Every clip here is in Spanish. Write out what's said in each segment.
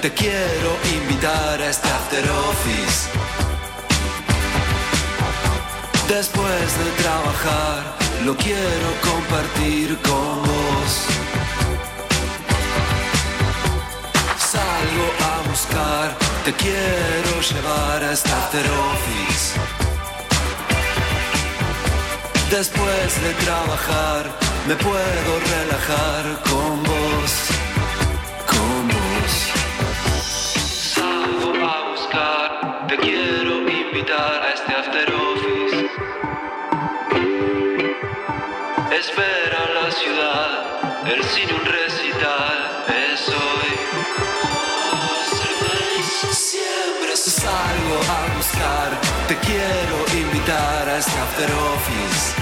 te quiero invitar a este after office. Después de trabajar, lo quiero compartir con vos. Salgo a buscar, te quiero llevar a este after office. Después de trabajar, me puedo relajar con vos, te quiero invitar a este after office. Espera la ciudad, el cine un recital, es hoy. Siempre salgo a buscar, te quiero invitar a este after office.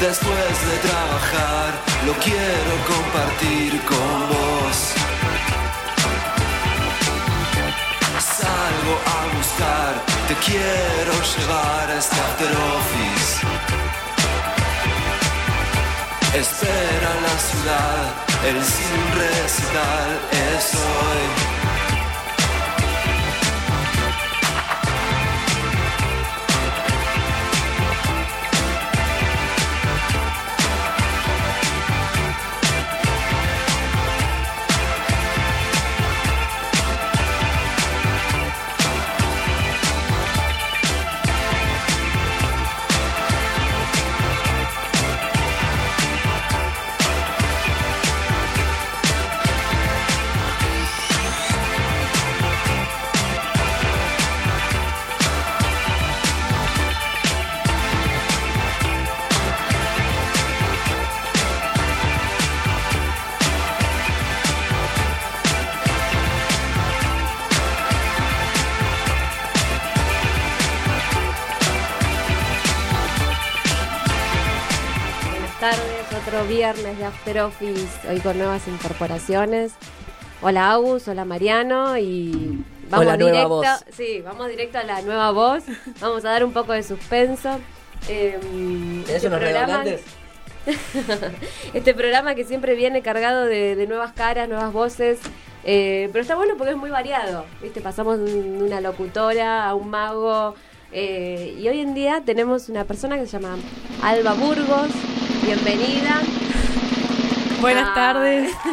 Después de trabajar, lo quiero compartir con vos. A buscar, te quiero llevar a este office. Espera la ciudad, el sin recital es hoy. Viernes de After Office, hoy con nuevas incorporaciones. Hola Agus, hola Mariano y vamos Hola, nueva directo, voz. sí, vamos directo a la nueva voz. Vamos a dar un poco de suspenso. Eh, ¿Tenés este unos programa- este programa que siempre viene cargado de, de nuevas caras, nuevas voces. eh, pero está bueno porque es muy variado. ¿viste? Pasamos de una locutora a un mago. eh, y hoy en día tenemos una persona que se llama Alba Burgos. Bienvenida. Buenas Ah. tardes.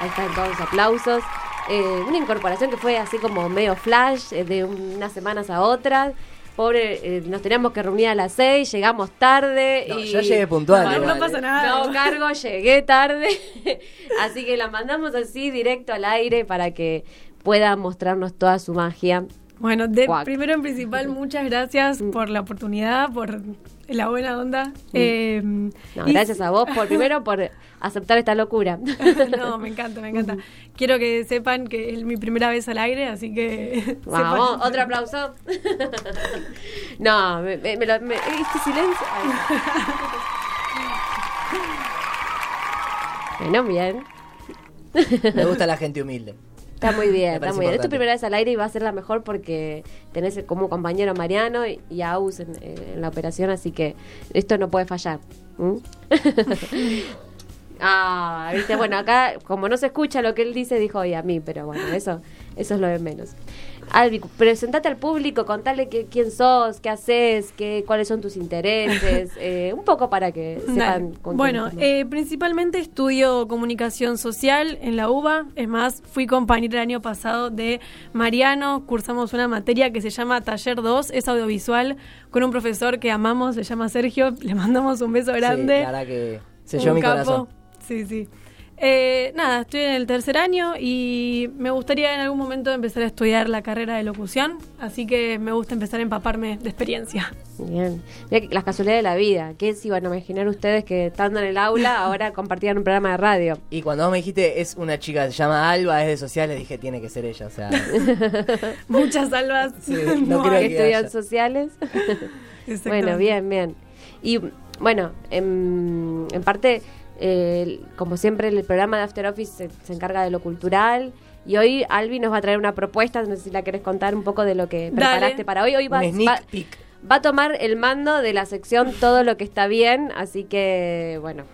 Ahí están todos los aplausos. Eh, una incorporación que fue así como medio flash, eh, de unas semanas a otras. Pobre, eh, nos teníamos que reunir a las seis, llegamos tarde. No, y... yo llegué puntual. No pasa eh. nada. No cargo, llegué tarde. así que la mandamos así directo al aire para que pueda mostrarnos toda su magia. Bueno, de, primero en principal, muchas gracias por la oportunidad, por la buena onda. Eh, No, y- gracias a vos por primero por aceptar esta locura. no, me encanta, me encanta. Quiero que sepan que es mi primera vez al aire, así que... Vamos, sepan. otro aplauso. no, me, me- me lo- me- este silencio. Ay. Bueno, bien. Me gusta la gente humilde. Está muy bien, está muy bien. Es tu primera vez al aire y va a ser la mejor porque tenés como compañero Mariano y, y a Aus en, en la operación, así que esto no puede fallar. ¿Mm? ah, viste, bueno, acá como no se escucha lo que él dice, dijo hoy a mí, pero bueno, eso, eso es lo de menos. Albi, presentate al público, contale que, quién sos, qué haces, qué, cuáles son tus intereses, eh, un poco para que sepan. Con quién Bueno, eh, principalmente estudio comunicación social en la UBA. Es más, fui compañera el año pasado de Mariano. Cursamos una materia que se llama Taller 2, es audiovisual, con un profesor que amamos, se llama Sergio. Le mandamos un beso grande. Sí, la verdad que selló mi capo. corazón. Sí, sí. Eh, nada, estoy en el tercer año y me gustaría en algún momento empezar a estudiar la carrera de locución, así que me gusta empezar a empaparme de experiencia. Bien. Mirá que las casualidades de la vida. ¿Qué se iban a imaginar ustedes que estando en el aula ahora compartían un programa de radio? Y cuando vos me dijiste, es una chica, se llama Alba, es de sociales, dije, tiene que ser ella. O sea, Muchas salvas. Sí, no creo que que estudian haya. sociales. Bueno, bien, bien. Y bueno, en, en parte, eh, como siempre, el programa de After Office se, se encarga de lo cultural. Y hoy Albi nos va a traer una propuesta, no sé si la querés contar un poco de lo que Dale. preparaste para hoy. Hoy va, un sneak va- peek. va a tomar el mando de la sección Todo lo que está bien, así que bueno,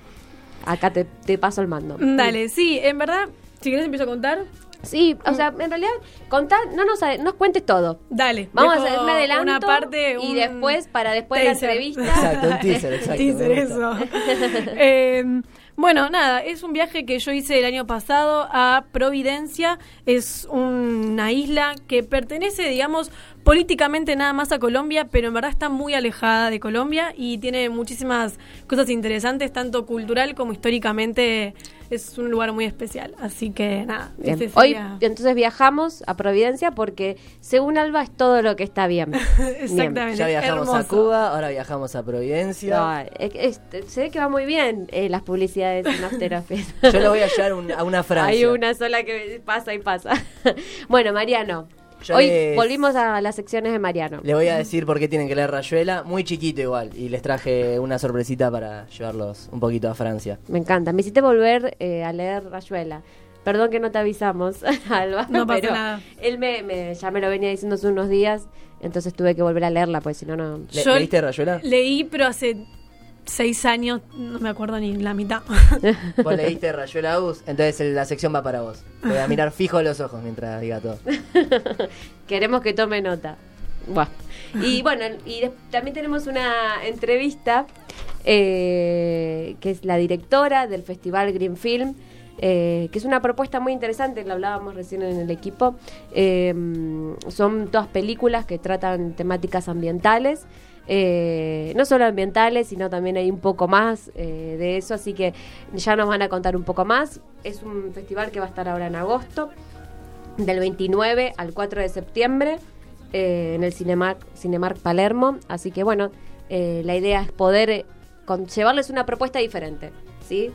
acá te, te paso el mando. Dale, sí, en verdad, si querés empiezo a contar. Sí, o sea, en realidad, contar, no nos, nos cuentes todo. Dale. Vamos a hacer un adelanto una parte, y después, para después de la entrevista. Exacto, un teaser, exacto. Teaser, eso. Eh, bueno, nada, es un viaje que yo hice el año pasado a Providencia. Es una isla que pertenece, digamos, políticamente nada más a Colombia, pero en verdad está muy alejada de Colombia y tiene muchísimas cosas interesantes, tanto cultural como históricamente. Es un lugar muy especial. Así que nada, ese Hoy sería- entonces viajamos a Providencia porque según Alba es todo lo que está bien. Exactamente. Ya viajamos a. Cuba, ahora viajamos a Providencia. No, es- es- se ve que va muy bien eh, las publicidades en After Office. Yo le voy a llevar un- a una Francia. Hay una sola que pasa y pasa. bueno, Mariano. Yo Hoy les- volvimos a las secciones de Mariano. Le voy a decir por qué tienen que leer Rayuela, muy chiquito igual, y les traje una sorpresita para llevarlos un poquito a Francia. Me encanta. Me hiciste volver eh, a leer Rayuela. Perdón que no te avisamos, Alba. No pasa pero nada. Él me, me- ya me lo venía diciendo hace unos días, entonces tuve que volver a leerla, pues si no, no. Le- ¿Leíste Rayuela? Leí, pero hace seis años, no me acuerdo ni la mitad. Vos leíste Rayuela Agus, entonces la sección va para vos. Te voy a mirar fijo a los ojos mientras diga todo. Queremos que tome nota. Buah. Y bueno, y des- también tenemos una entrevista eh, que es la directora del Festival Green Film, eh, que es una propuesta muy interesante, lo hablábamos recién en el equipo. Eh, son todas películas que tratan temáticas ambientales. Eh, no solo ambientales, sino también hay un poco más eh, de eso, así que ya nos van a contar un poco más. Es un festival que va a estar ahora en agosto del 29 al 4 de septiembre eh, en el Cinemark, Cinemark Palermo. Así que bueno, la idea es poder con- llevarles una propuesta diferente, ¿sí?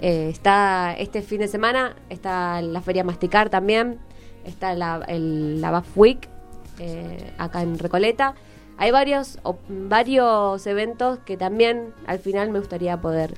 Está este fin de semana, está la Feria Masticar también, está la, el, la BAF Week acá en Recoleta. Hay varios, o- varios eventos que también al final me gustaría poder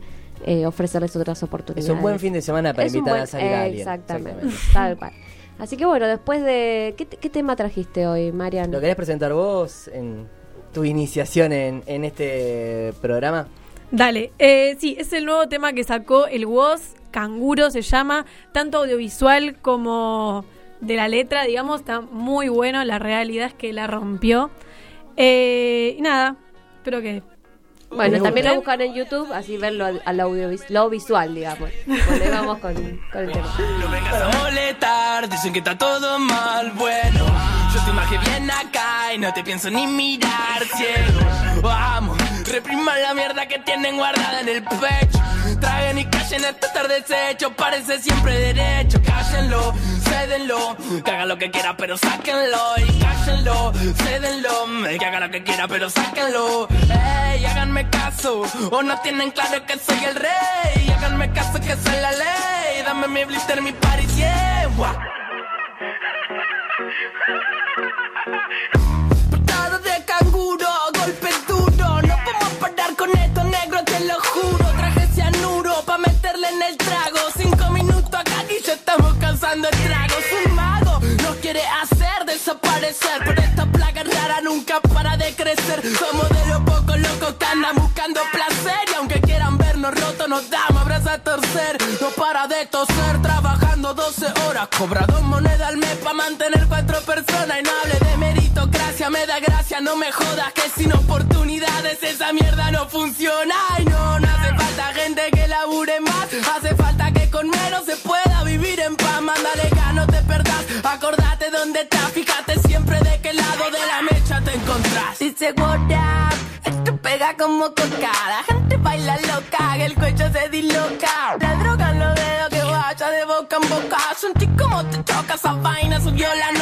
eh, ofrecerles otras oportunidades. Es un buen fin de semana para Es invitar buen- a salir a alguien. Exactamente, tal cual. Así que bueno, después de... ¿Qué, te- qué tema trajiste hoy, Marian? ¿Lo querés presentar vos en tu iniciación en, en este programa? Dale, eh, sí, es el nuevo tema que sacó el WOS, Canguro se llama, tanto audiovisual como de la letra, digamos, está muy bueno, la realidad es que la rompió. Eh, y nada, espero que... Bueno, Me también gusta. lo buscan en YouTube, así verlo al, al audiovis- lo visual, digamos. Vamos con, con el tema. No vengas a molestar, dicen que está todo mal, bueno Yo te imaginé bien acá y no te pienso ni mirar, ciego Vamos, repriman la mierda que tienen guardada en el pecho. Traguen y callen este estar deshecho, parece siempre derecho. Cállenlo, cédenlo, que haga lo que quiera pero sáquenlo. Y cállenlo, cédenlo, que haga lo que quiera pero sáquenlo. Ey, háganme caso, o no tienen claro que soy el rey. Háganme caso que soy la ley, dame mi blister, mi party, yeah te lo juro. Traje cianuro pa' meterle en el trago. Cinco minutos acá y ya estamos cansando estragos. Un mago nos quiere hacer desaparecer. Pero esta plaga rara nunca para de crecer. Somos de los pocos locos que andan buscando placer. Y aunque quieran vernos rotos, nos damos abrazos a torcer. No para de toser, trabajando 12 horas. Cobra dos monedas al mes pa' mantener cuatro personas. Y no hable de meritocracia, me da gracia, no me jodas. Que sin oportunidades esa mierda no funciona. Fíjate siempre de qué lado de la mecha te encontrás. Dice what up, esto pega como coca. La gente baila loca, que el cuello se disloca. La droga los dedos que vaya de boca en boca. Sentí como te choca esa vaina, subió la nota.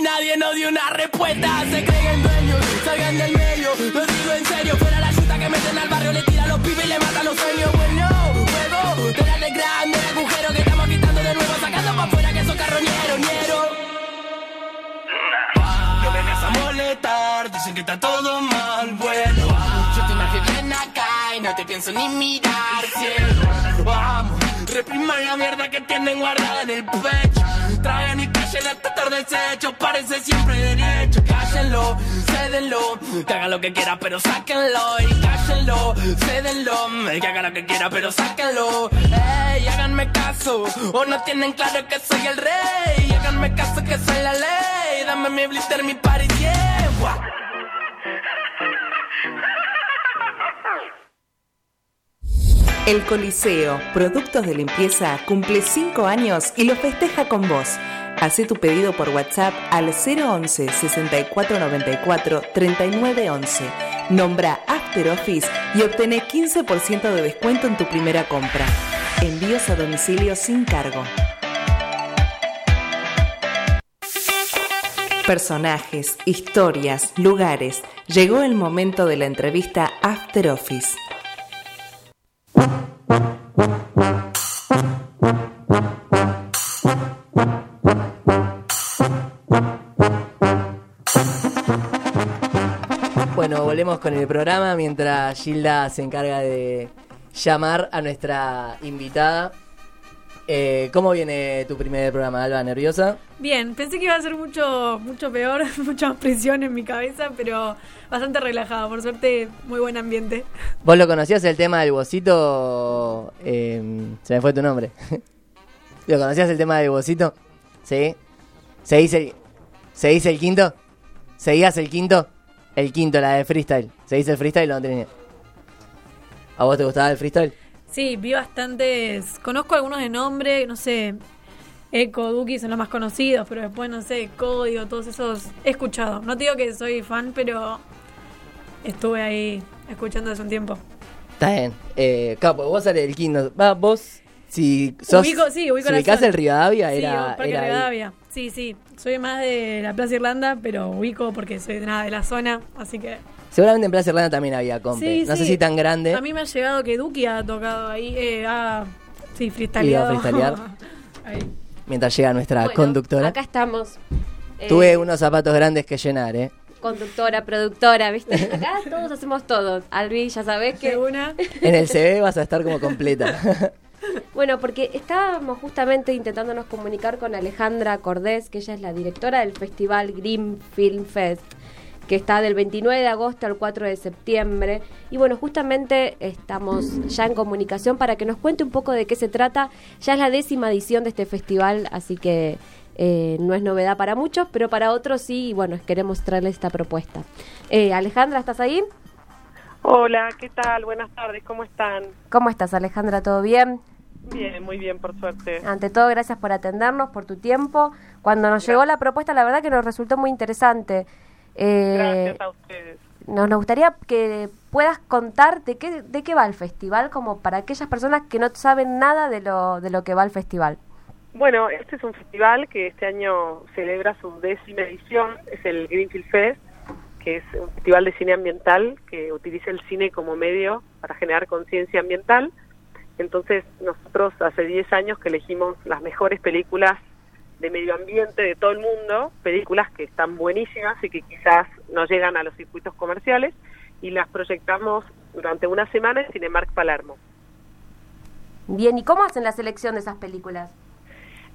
Nadie nos dio una respuesta. Se creen dueños, salgan del medio, lo digo en serio. Fuera la chuta que meten al barrio, le tiran los pibes y le matan los sueños. Bueno, juego, de grande el agujero que estamos quitando de nuevo, sacando para afuera que son carroñeros, ñero. No vengas a molestar, dicen que está todo mal, bueno. Yo te imagino bien acá y no te pienso ni mirar, cielo. Vamos, repriman la mierda que tienen guardada en el pecho. Traen y callen hasta estar deshecho, parece siempre derecho. Cállenlo, cédenlo, que haga lo que quiera, pero sáquenlo. Y cállenlo, cédenlo, que haga lo que quiera, pero sáquenlo. Ey, háganme caso, o no tienen claro que soy el rey. Háganme caso que soy la ley. Dame mi blister, mi party, yeah. El Coliseo, productos de limpieza, cumple 5 años y lo festeja con vos. Hacé tu pedido por WhatsApp al 011 6494 3911. Nombra After Office y obtené 15% de descuento en tu primera compra. Envíos a domicilio sin cargo. Personajes, historias, lugares. Llegó el momento de la entrevista After Office. Bueno, volvemos con el programa mientras Gilda se encarga de llamar a nuestra invitada. Eh, ¿Cómo viene tu primer programa, Alba? ¿Nerviosa? Bien, pensé que iba a ser mucho, mucho peor, mucha más presión en mi cabeza, pero bastante relajado. Por suerte, muy buen ambiente. ¿Vos lo conocías el tema del bocito? Eh, se me fue tu nombre. ¿Lo conocías el tema del bocito? ¿Sí? ¿Se dice el, ¿se dice el quinto? ¿Seguías el quinto? El quinto, la de freestyle. ¿Se dice el freestyle o no tenés? ¿A vos te gustaba el freestyle? Sí, vi bastantes. Conozco algunos de nombre, no sé. Eco, Duki son los más conocidos, pero después, no sé, Código, todos esos he escuchado. No te digo que soy fan, pero estuve ahí escuchando hace un tiempo. Está bien. Eh, capo, vos eres el quinto. Va, vos, si sos. Ubico- sí, ubico si ubicás el Rivadavia, Sí, era. Parque era ahí. Rivadavia. Sí, sí. Soy más de la Plaza Irlanda, pero ubico porque soy de nada de la zona, así que. Seguramente en Plaza Irlanda también había compe. Sí, no sé sí. si tan grande. A mí me ha llegado que Duki ha tocado ahí, eh, ha. Sí, Ido a freestyleado. ahí. Mientras llega nuestra Bueno, conductora. Acá estamos. Eh, Tuve unos zapatos grandes que llenar, ¿eh? Conductora, productora, ¿viste? Acá todos hacemos todo. Albi, ya sabés Que que. una. En el CV vas a estar como completa. Bueno, porque estábamos justamente intentándonos comunicar con Alejandra Cordés, que ella es la directora del festival Green Film Fest, que está del 29 de agosto al 4 de septiembre. Y bueno, justamente estamos ya en comunicación para que nos cuente un poco de qué se trata. Ya es la décima edición de este festival, así que eh, no es novedad para muchos, pero para otros sí, y bueno, queremos traerle esta propuesta. Eh, Alejandra, ¿estás ahí? Hola, ¿qué tal? Buenas tardes, ¿cómo están? ¿Cómo estás, Alejandra? ¿Todo bien? Bien, muy bien, por suerte. Ante todo, gracias por atendernos, por tu tiempo. Cuando nos llegó la propuesta, la verdad que nos resultó muy interesante. Eh, Gracias a ustedes. nos, nos gustaría que puedas contar de qué, de qué va el festival, como para aquellas personas que no saben nada de lo, de lo que va el festival. Bueno, este es un festival que este año celebra su décima edición, es el Greenfield Fest, que es un festival de cine ambiental que utiliza el cine como medio para generar conciencia ambiental. Entonces, nosotros hace 10 años que elegimos las mejores películas de medio ambiente de todo el mundo, películas que están buenísimas y que quizás no llegan a los circuitos comerciales, y las proyectamos durante una semana en Cinemark Palermo. Bien, ¿y cómo hacen la selección de esas películas?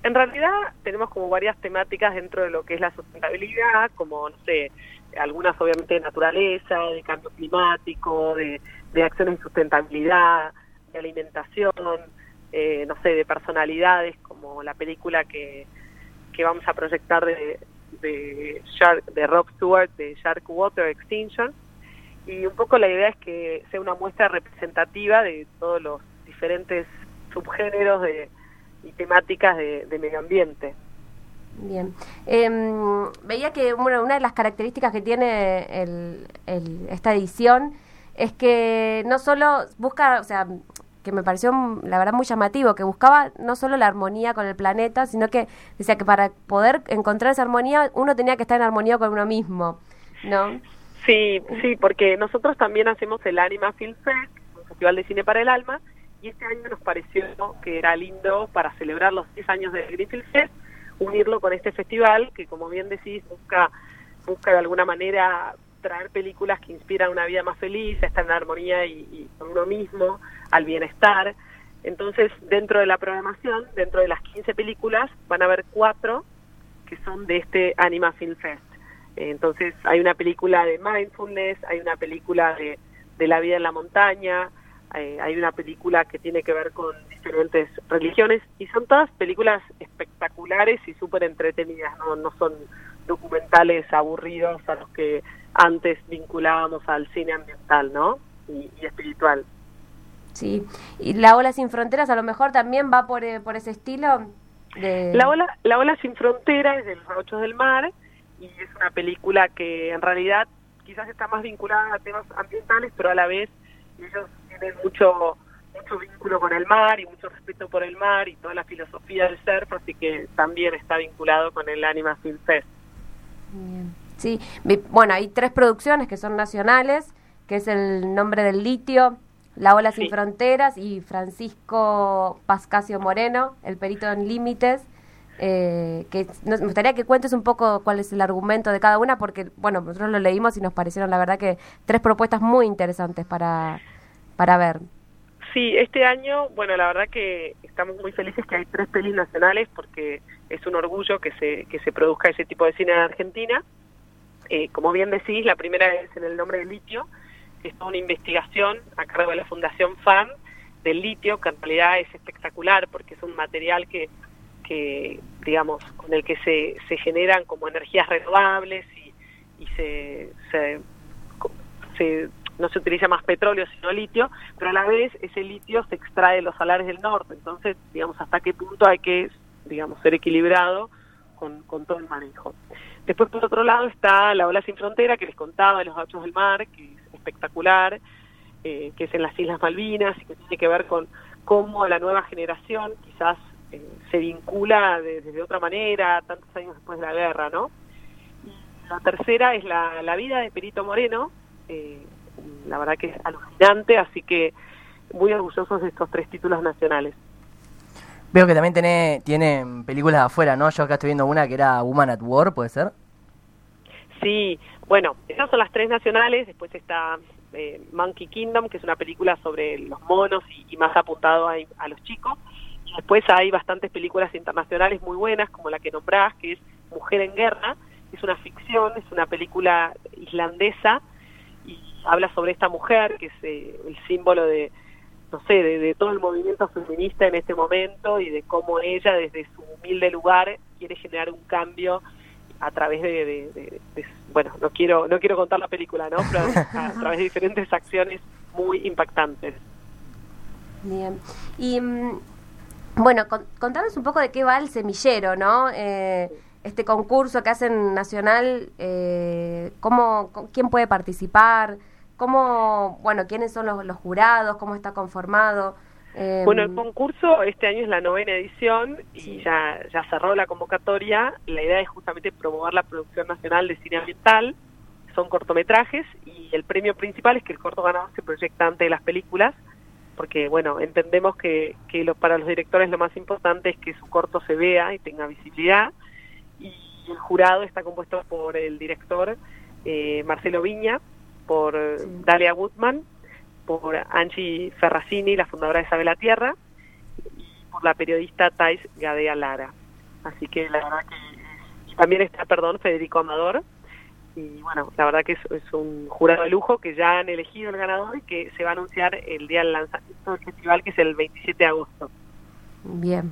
En realidad tenemos como varias temáticas dentro de lo que es la sustentabilidad, como, no sé, algunas obviamente de naturaleza, de cambio climático, de, de acciones de sustentabilidad, de alimentación, eh, no sé, de personalidades, como la película que, que vamos a proyectar de, de, Shark, de Rob Stewart, de Shark Water Extinction. Y un poco la idea es que sea una muestra representativa de todos los diferentes subgéneros de, y temáticas de, medio ambiente. Bien. Em, veía que bueno, una de las características que tiene el- esta edición es que no solo busca, o sea, que me pareció, mm, la verdad, muy llamativo, que buscaba no solo la armonía con el planeta, sino que decía que para poder encontrar esa armonía uno tenía que estar en armonía con uno mismo, ¿no? Sí, sí, porque nosotros también hacemos el Anima Film Fest, un festival de cine para el alma, y este año nos pareció que era lindo para celebrar los 10 años del Greenfield Fest, unirlo con este festival que, como bien decís, busca, busca de alguna manera traer películas que inspiran una vida más feliz, a estar en armonía y, con uno mismo, al bienestar. Entonces, dentro de la programación, dentro de las 15 películas, van a haber cuatro que son de este Anima Film Fest. Entonces, hay una película de mindfulness, hay una película de, de la vida en la montaña, eh, hay una película que tiene que ver con diferentes religiones y son todas películas espectaculares y súper entretenidas, ¿no? no son documentales aburridos a los que antes vinculábamos al cine ambiental ¿no? y, espiritual. Sí, y La Ola Sin Fronteras a lo mejor también va por, eh, por ese estilo. De... La, ola, la Ola Sin Fronteras es de los Ocho del Mar y es una película que en realidad quizás está más vinculada a temas ambientales, pero a la vez ellos tienen mucho mucho vínculo con el mar y mucho respeto por el mar y toda la filosofía del surf, así que también está vinculado con el Anima Film Fest. Sí, bueno, hay tres producciones que son nacionales, que es El nombre del litio, La ola sin fronteras y Francisco Pascasio Moreno, El perito en límites. Eh, que me gustaría que cuentes un poco cuál es el argumento de cada una, porque, bueno, nosotros lo leímos y nos parecieron, la verdad, que tres propuestas muy interesantes para, para ver. Sí, este año, bueno, la verdad que estamos muy felices que hay tres pelis nacionales porque es un orgullo que se, que se produzca ese tipo de cine en Argentina. Eh, como bien decís, la primera es en el nombre del litio, que es una investigación a cargo de la Fundación FAM del litio, que en realidad es espectacular porque es un material que que, digamos, con el que se, se generan como energías renovables y, y se, se, no se utiliza más petróleo sino litio, pero a la vez ese litio se extrae de los salares del norte, entonces, digamos, hasta qué punto hay que, digamos, ser equilibrado con, con todo el manejo. Después, por otro lado, está la ola sin frontera que les contaba de los gachos del mar, que es espectacular, eh, que es en las Islas Malvinas y que tiene que ver con cómo la nueva generación, quizás eh, se vincula de, otra manera tantos años después de la guerra, ¿no? la tercera es la, la vida de Perito Moreno, eh, la verdad que es alucinante, así que muy orgullosos de estos tres títulos nacionales. Veo que también tiene, tienen películas afuera, ¿no? Yo acá estoy viendo una que era Woman at War, ¿puede ser? Sí, bueno, esas son las tres nacionales, después está eh, Monkey Kingdom, que es una película sobre los monos y, más apuntado a, los chicos, Después hay bastantes películas internacionales muy buenas, como la que nombrás, que es Mujer en Guerra. Es una ficción, es una película islandesa y habla sobre esta mujer, que es eh, el símbolo de, no sé, de, todo el movimiento feminista en este momento y de cómo ella, desde su humilde lugar, quiere generar un cambio a través de, bueno, no quiero no quiero contar la película, ¿no? Pero a, través de diferentes acciones muy impactantes. Bien. Y mm, bueno, contanos un poco de qué va el semillero, ¿no? Eh, este concurso que hacen nacional, eh, cómo, quién puede participar, cómo, bueno, quiénes son los, jurados, cómo está conformado. Em, bueno, el concurso este año es la novena edición y ya, ya cerró la convocatoria. La idea es justamente promover la producción nacional de cine ambiental. Son cortometrajes y el premio principal es que el corto ganador se proyecta ante las películas porque bueno, entendemos que, que lo, para los directores lo más importante es que su corto se vea y tenga visibilidad y el jurado está compuesto por el director eh, Marcelo Viña, por Dalia Gutman, por Angie Ferracini, la fundadora de Sabe la Tierra, y por la periodista Thais Gadea Lara. Así que la verdad que... Y también está, perdón, Federico Amador, y bueno, la verdad que es, un jurado de lujo que ya han elegido el ganador y que se va a anunciar el día del lanzamiento del festival, que es el 27 de agosto. Bien.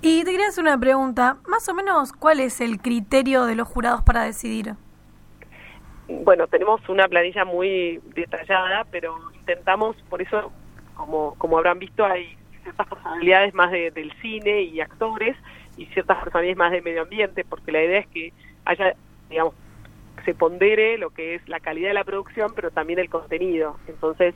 Y te quería hacer una pregunta, más o menos, ¿cuál es el criterio de los jurados para decidir? Bueno, tenemos una planilla muy detallada, pero intentamos, por eso, como, como habrán visto, hay ciertas personalidades más del cine y actores y ciertas personalidades más del medio ambiente, porque la idea es que haya, digamos, se pondere lo que es la calidad de la producción, pero también el contenido. Entonces,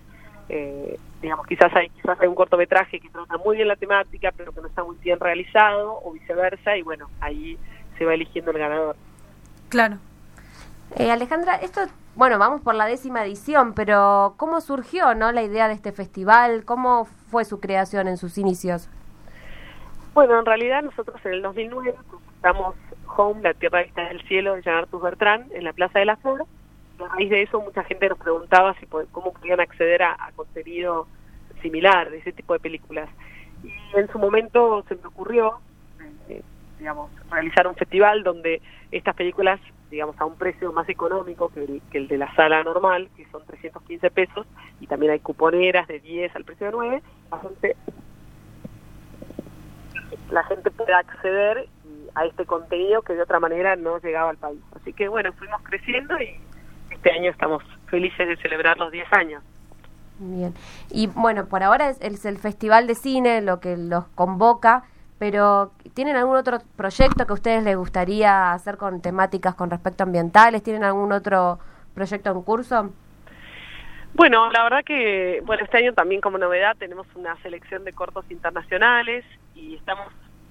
eh, digamos, quizás hay, quizás hay un cortometraje que trata muy bien la temática, pero que no está muy bien realizado, o viceversa, y bueno, ahí se va eligiendo el ganador. Claro. Eh, Alejandra, esto, bueno, vamos por la décima edición, pero ¿cómo surgió no la idea de este festival? ¿Cómo fue su creación en sus inicios? Bueno, en realidad nosotros en el 2009 estamos Home, la tierra que está en el cielo, de Jean Arthur Bertrand, en la Plaza de la Flor. A raíz de eso mucha gente nos preguntaba si cómo podían acceder a, a contenido similar de ese tipo de películas. Y en su momento se me ocurrió, eh, digamos, realizar un festival donde estas películas, digamos, a un precio más económico que el, de la sala normal, que son 315 pesos, y también hay cuponeras de 10 al precio de 9, la gente, la gente puede acceder a este contenido que de otra manera no llegaba al país. Así que bueno, fuimos creciendo y este año estamos felices de celebrar los 10 años. Bien. Y bueno, por ahora es el Festival de Cine lo que los convoca, pero ¿tienen algún otro proyecto que a ustedes les gustaría hacer con temáticas con respecto a ambientales? ¿Tienen algún otro proyecto en curso? Bueno, la verdad que, bueno, este año también como novedad tenemos una selección de cortos internacionales y estamos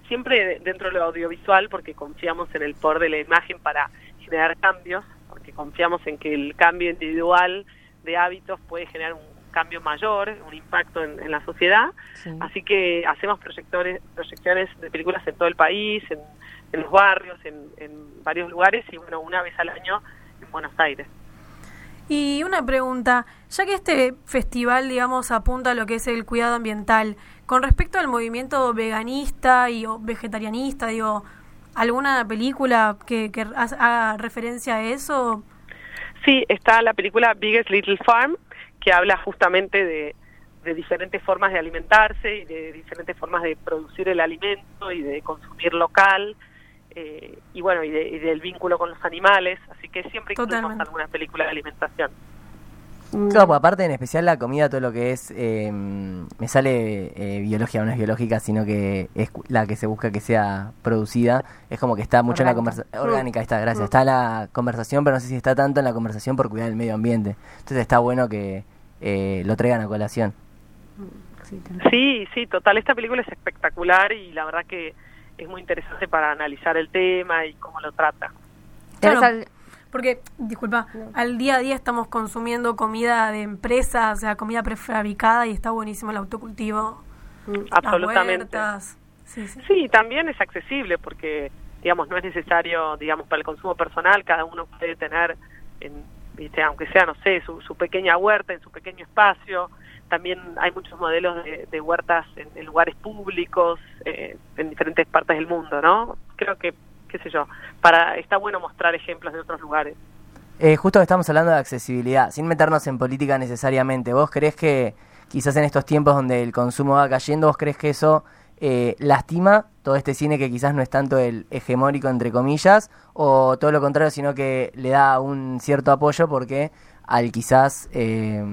siempre dentro de lo audiovisual porque confiamos en el poder de la imagen para generar cambios, porque confiamos en que el cambio individual de hábitos puede generar un cambio mayor, un impacto en, en la sociedad. Sí. Así que hacemos proyectores, proyecciones de películas en todo el país, en, en los barrios, en, en varios lugares y bueno, una vez al año en Buenos Aires. Y una pregunta, ya que este festival, digamos, apunta a lo que es el cuidado ambiental, con respecto al movimiento veganista y o vegetarianista, digo, ¿alguna película que, que ha- haga referencia a eso? Sí, está la película Biggest Little Farm, que habla justamente de, de diferentes formas de alimentarse y de diferentes formas de producir el alimento y de consumir local. eh, y bueno, y, de- y del vínculo con los animales, así que siempre incluimos Totalmente. alguna película de alimentación. Mm, Claro, pues aparte en especial la comida, todo lo que es, eh, me sale eh, biología, no es biológica, sino que es cu- la que se busca que sea producida, es como que está mucho en la conversación, orgánica, está, gracias, está en la conversación, pero no sé si está tanto en la conversación por cuidar el medio ambiente. Entonces está bueno que eh, lo traigan a colación. sí, tal- Sí, sí, total, esta película es espectacular y la verdad que es muy interesante para analizar el tema y cómo lo trata. ¿Tenés Claro. Porque, disculpa, al día a día estamos consumiendo comida de empresas, o sea, comida prefabricada y está buenísimo el autocultivo. las Absolutamente. Sí, sí. Sí, también es accesible porque, digamos, no es necesario, digamos, para el consumo personal, cada uno puede tener, en, ¿viste? aunque sea, no sé, su, su pequeña huerta en su pequeño espacio. También hay muchos modelos de, de huertas en, en lugares públicos, eh, en diferentes partes del mundo, ¿no? Creo que, qué sé yo, para está bueno mostrar ejemplos de otros lugares. Eh, justo estamos hablando de accesibilidad, sin meternos en política necesariamente. ¿Vos crees que quizás en estos tiempos donde el consumo va cayendo, vos crees que eso eh, lastima todo este cine que quizás no es tanto el hegemónico, entre comillas, o todo lo contrario, sino que le da un cierto apoyo porque al quizás eh,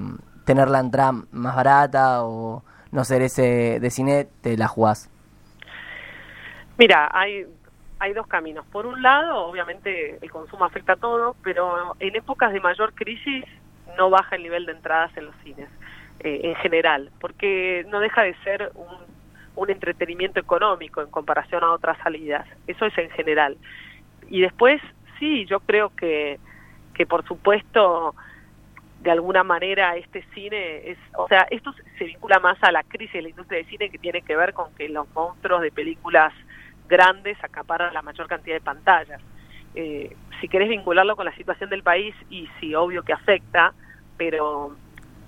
tener la entrada más barata o no ser ese de cine, te la jugás? Mira, hay, hay dos caminos. Por un lado, obviamente el consumo afecta a todo, pero en épocas de mayor crisis no baja el nivel de entradas en los cines, eh, en general, porque no deja de ser un, entretenimiento económico en comparación a otras salidas. Eso es en general. Y después, sí, yo creo que, que por supuesto de alguna manera este cine es, o sea, esto se vincula más a la crisis de la industria del cine que tiene que ver con que los monstruos de películas grandes acaparan la mayor cantidad de pantallas. Eh, si querés vincularlo con la situación del país, y sí, obvio que afecta, pero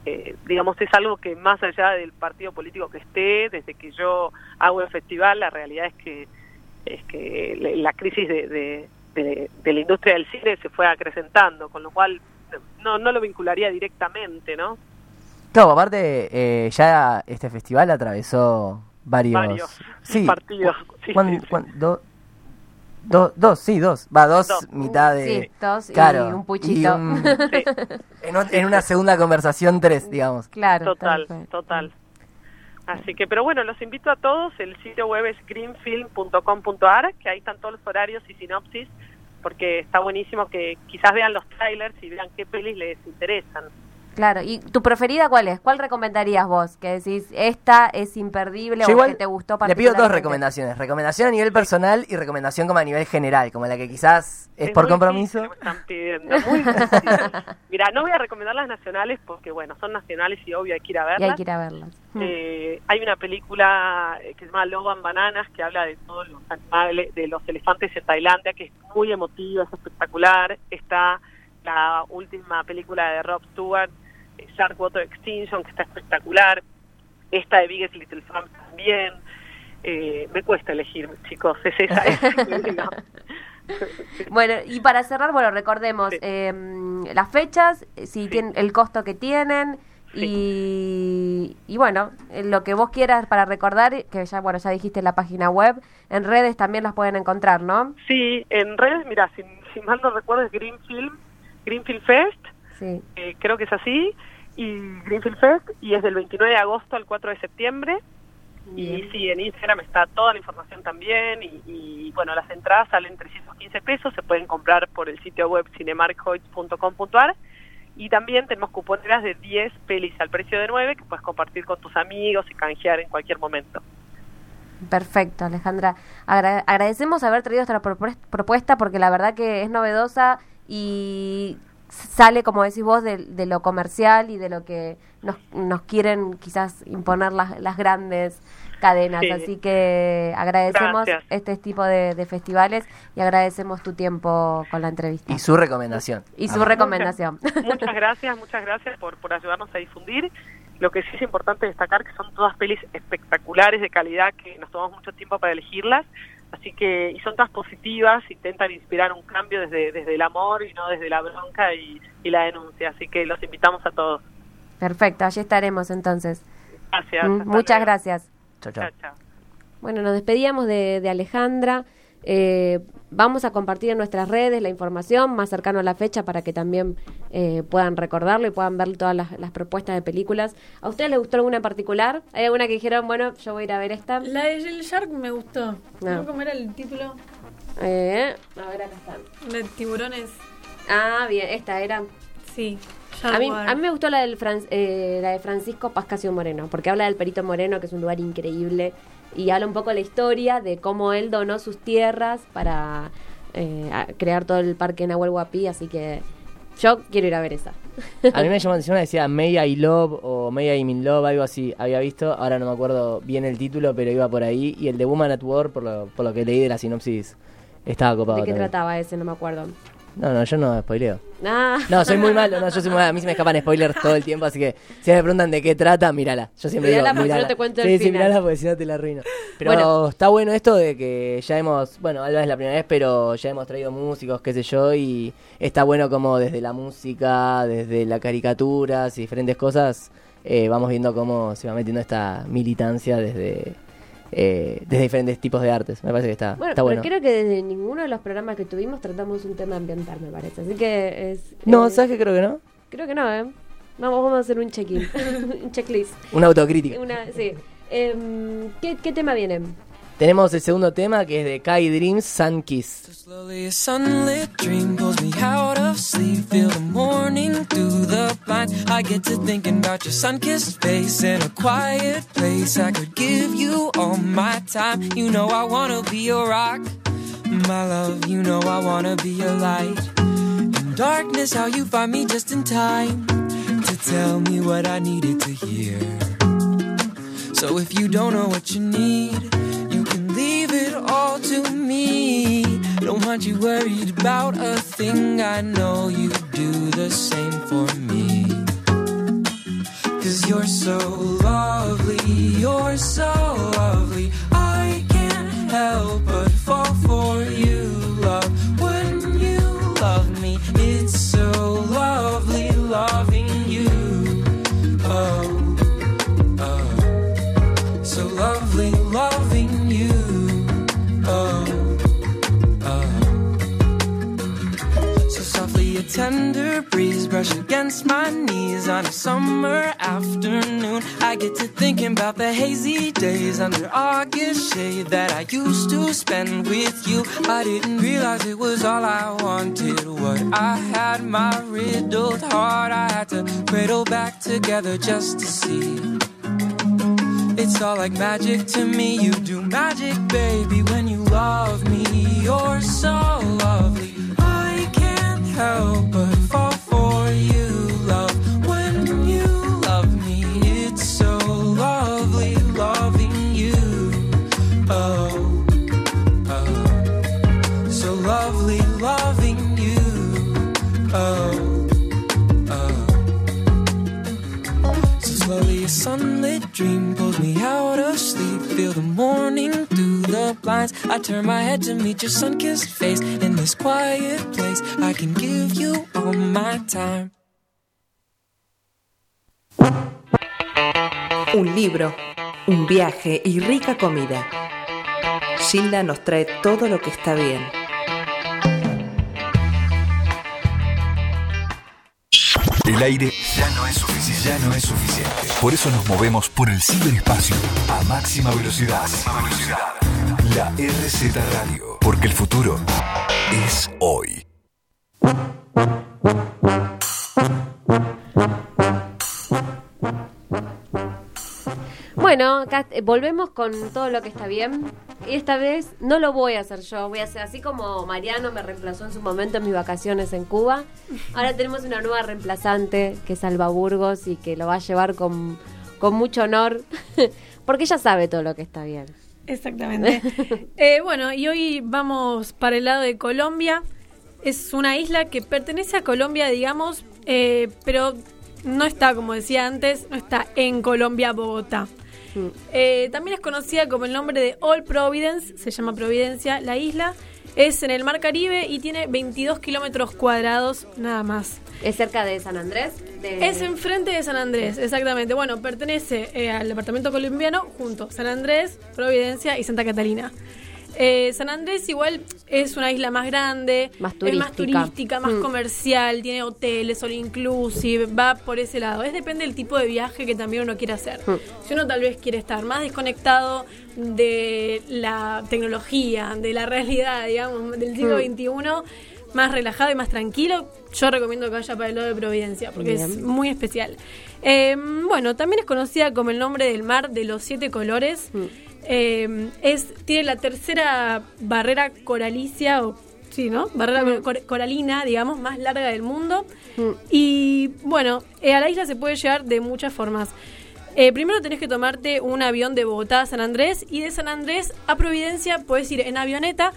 eh, digamos es algo que más allá del partido político que esté, desde que yo hago el festival, la realidad es que es que la- crisis de- de la industria del cine se fue acrecentando, con lo cual no, no lo vincularía directamente, ¿no? Claro, aparte, eh, ya este festival atravesó varios, Varios sí, partidos, sí, cuan- sí, sí. cuan- do- do- dos, sí, dos. Va, dos, Dos. mitad de. Sí, dos y claro, un puchito. un- Sí, en, en una segunda conversación, tres, digamos. Claro. total, tal total. Así que, pero bueno, los invito a todos. El sitio web es greenfilm.com.ar, que ahí están todos los horarios y sinopsis, porque está buenísimo que quizás vean los trailers y vean qué pelis les interesan. Claro, ¿y tu preferida cuál es? ¿Cuál recomendarías vos? Que decís, esta es imperdible Yo o igual que te gustó le pido dos recomendaciones. Recomendación a nivel personal y recomendación como a nivel general, como la que quizás es, por muy compromiso. están pidiendo, muy. Mira, no voy a recomendar las nacionales porque, bueno, son nacionales y obvio hay que ir a Y verlas. hay que ir a verlas. Eh, hay una película eh, que se llama Lobo en Bananas que habla de todos los animales, de los elefantes en Tailandia, que es muy emotiva, es espectacular. Está la última película de Rob Stewart, eh, Shark Water Extinction, que está espectacular. Esta de Biggest Little Farm también. Eh, me cuesta elegir, chicos, es esa. es- no. Bueno, y para cerrar, bueno, recordemos Sí. eh, las fechas, eh, si Sí. tienen el costo que tienen y, y bueno, eh, lo que vos quieras para recordar, que ya bueno, ya dijiste en la página web, en redes también las pueden encontrar, ¿no? Sí, en redes, mira, si, si mal no recuerdo es Greenfield, Greenfield Fest, Sí. eh, creo que es así, y Greenfield Fest, y es del 29 de agosto al 4 de septiembre. Y sí, en Instagram está toda la información también, y, y, bueno, las entradas salen 315 pesos, se pueden comprar por el sitio web cinemarkhoyts.com.ar, y también tenemos cuponeras de 10 pelis al precio de 9 que puedes compartir con tus amigos y canjear en cualquier momento. Perfecto, Alejandra. Agra- agradecemos haber traído esta propue- propuesta porque la verdad que es novedosa y sale, como decís vos, de, de lo comercial y de lo que nos, nos quieren quizás imponer las, las grandes cadenas. Sí. Así que agradecemos Gracias. este tipo de, de festivales y agradecemos tu tiempo con la entrevista. Y su recomendación. Y su recomendación. Muchas gracias, muchas gracias por, por ayudarnos a difundir. Lo que sí es importante destacar que son todas pelis espectaculares de calidad que nos tomamos mucho tiempo para elegirlas, así que y son todas positivas, intentan inspirar un cambio desde desde el amor y no desde la bronca y, y la denuncia, así que los invitamos a todos. Perfecto, allí estaremos entonces. Gracias. Mm, Muchas luego. gracias. Chao, chao. Chao, chao. Bueno, nos despedíamos de, de Alejandra. Eh, vamos a compartir en nuestras redes la información más cercano a la fecha para que también eh, puedan recordarlo y puedan ver todas las, las propuestas de películas. ¿A ustedes les gustó alguna en particular? ¿Hay alguna que dijeron, bueno, yo voy a ir a ver esta? La de el Shark me gustó. No. ¿Cómo era el título? Eh, a ver, acá están. De tiburones. Ah, bien, esta era. Sí. A mí, a mí me gustó la, del Fran- eh, la de Francisco Pascasio Moreno, porque habla del Perito Moreno, que es un lugar increíble, y habla un poco la historia de cómo él donó sus tierras para eh, crear todo el parque Nahuel Huapi, así que yo quiero ir a ver esa. A mí me llamó la atención, decía May I Love o May I Mean Love, algo así. Había visto, ahora no me acuerdo bien el título, pero iba por ahí. Y el de Woman at War, por lo, por lo que leí de la sinopsis, estaba copado. ¿De qué también. trataba ese? No me acuerdo. No, no, yo no spoileo. Ah. No, soy muy malo, no, yo soy muy malo. A mí se me escapan spoilers todo el tiempo, así que si me preguntan de qué trata, mírala. Yo siempre Mírala digo, si no te cuento sí, el sí, final. mírala porque si no te la arruino. Pero Bueno. está bueno esto de que ya hemos, bueno, Alba es la primera vez, pero ya hemos traído músicos, qué sé yo, y está bueno como desde la música, desde la caricaturas y diferentes cosas, eh, vamos viendo cómo se va metiendo esta militancia desde, eh, desde diferentes tipos de artes. Me parece que está Bueno, está bueno. pero creo que desde ninguno de los programas que tuvimos tratamos un tema ambiental, me parece. Así que es. No, eh, ¿sabes qué creo que no? Creo que no, ¿eh? Vamos, vamos a hacer un check-in, un checklist. Una autocrítica. Una, sí. Em, ¿qué, ¿Qué tema viene? Tenemos el segundo tema que es de Kai Dreams, Sun Kiss. I get to thinking about your sun-kissed face in a quiet place. I could give you all my time. You know I wanna be your rock, my love. You know I wanna be your light. In darkness, how you find me just in time to tell me what I needed to hear. So if you don't know what you need, leave it all to me. Don't want you worried about a thing. I know you do the same for me. Cause you're so lovely, you're so lovely. I can't help but fall for you, tender breeze brush against my knees on a summer afternoon. I get to thinking about the hazy days under August shade that I used to spend with you. I didn't realize it was all I wanted. What I had, my riddled heart, I had to cradle back together just to see. It's all like magic to me. You do magic, baby, when you love me. You're so lovely. Help but fall for you, love. When you love me, it's so lovely loving you. Oh, oh. So lovely loving you. Oh, oh. So slowly a sunlit dream pulls me out of sleep. Feel the morning the blinds. I turn my head to meet your sun-kissed face in this quiet place. I can give you all my time. Un libro, un viaje y rica comida. Gilda nos trae todo lo que está bien. El aire ya no es suficiente. Ya no es suficiente. Por eso nos movemos por el ciberespacio a máxima velocidad. La RZ Radio. Porque el futuro es hoy. Bueno, acá eh, volvemos con todo lo que está bien. Y esta vez no lo voy a hacer yo, voy a hacer así como Mariano me reemplazó en su momento en mis vacaciones en Cuba. Ahora tenemos una nueva reemplazante que es Alba Burgos y que lo va a llevar con, con mucho honor, porque ella sabe todo lo que está bien. Exactamente. Eh, bueno, y hoy vamos para el lado de Colombia. Es una isla que pertenece a Colombia, digamos, eh, pero no está, como decía antes, no está en Colombia, Bogotá. Eh, también es conocida como el nombre de All Providence, se llama Providencia, la isla. Es en el Mar Caribe y tiene 22 kilómetros cuadrados nada más. ¿Es cerca de San Andrés? De- Es enfrente de San Andrés, exactamente. Bueno, pertenece eh, al departamento colombiano junto a San Andrés, Providencia y Santa Catalina. Eh, San Andrés igual es una isla más grande, Más es más turística. más Mm. comercial, tiene hoteles, all inclusive, va por ese lado. Es depende del tipo de viaje que también uno quiere hacer. Mm. Si uno tal vez quiere estar más desconectado de la tecnología, de la realidad, digamos, del siglo Mm. XXI, más relajado y más tranquilo, yo recomiendo que vaya para el lado de Providencia, porque es muy especial. Eh, bueno, también es conocida como el nombre del mar de los siete colores. Mm. Eh, es, tiene la tercera barrera coralicia, o sí, ¿no? Barrera Mm. cor- coralina, digamos, más larga del mundo. Mm. Y bueno, eh, a la isla se puede llegar de muchas formas. Eh, primero tenés que tomarte un avión de Bogotá a San Andrés y de San Andrés a Providencia puedes ir en avioneta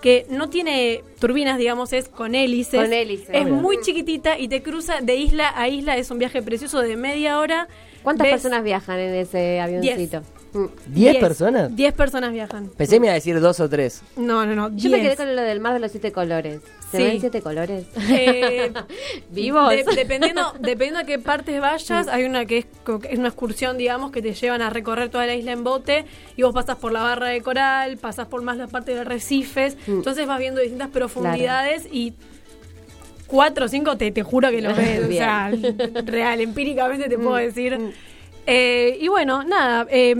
que no tiene turbinas, digamos, es con hélices. Con hélices. Es mira. muy chiquitita y te cruza de isla a isla. Es un viaje precioso de media hora. ¿Cuántas Ves- personas viajan en ese avioncito? ¿Diez personas? Diez personas viajan. Pensé que me iba a decir dos o tres. No, no, no. Yo me quedé con lo del mar de los siete colores. ¿Se Sí. ven siete colores? Eh, ¿Vivos? de- dependiendo, dependiendo a qué partes vayas, hay una que es, co- que es una excursión, digamos, que te llevan a recorrer toda la isla en bote y vos pasas por la barra de coral, pasas por más la parte de arrecifes, Mm. entonces vas viendo distintas profundidades y cuatro o cinco te, te juro que lo ves, o sea, real, empíricamente te puedo Mm, decir. Mm. Eh, y bueno, nada, eh,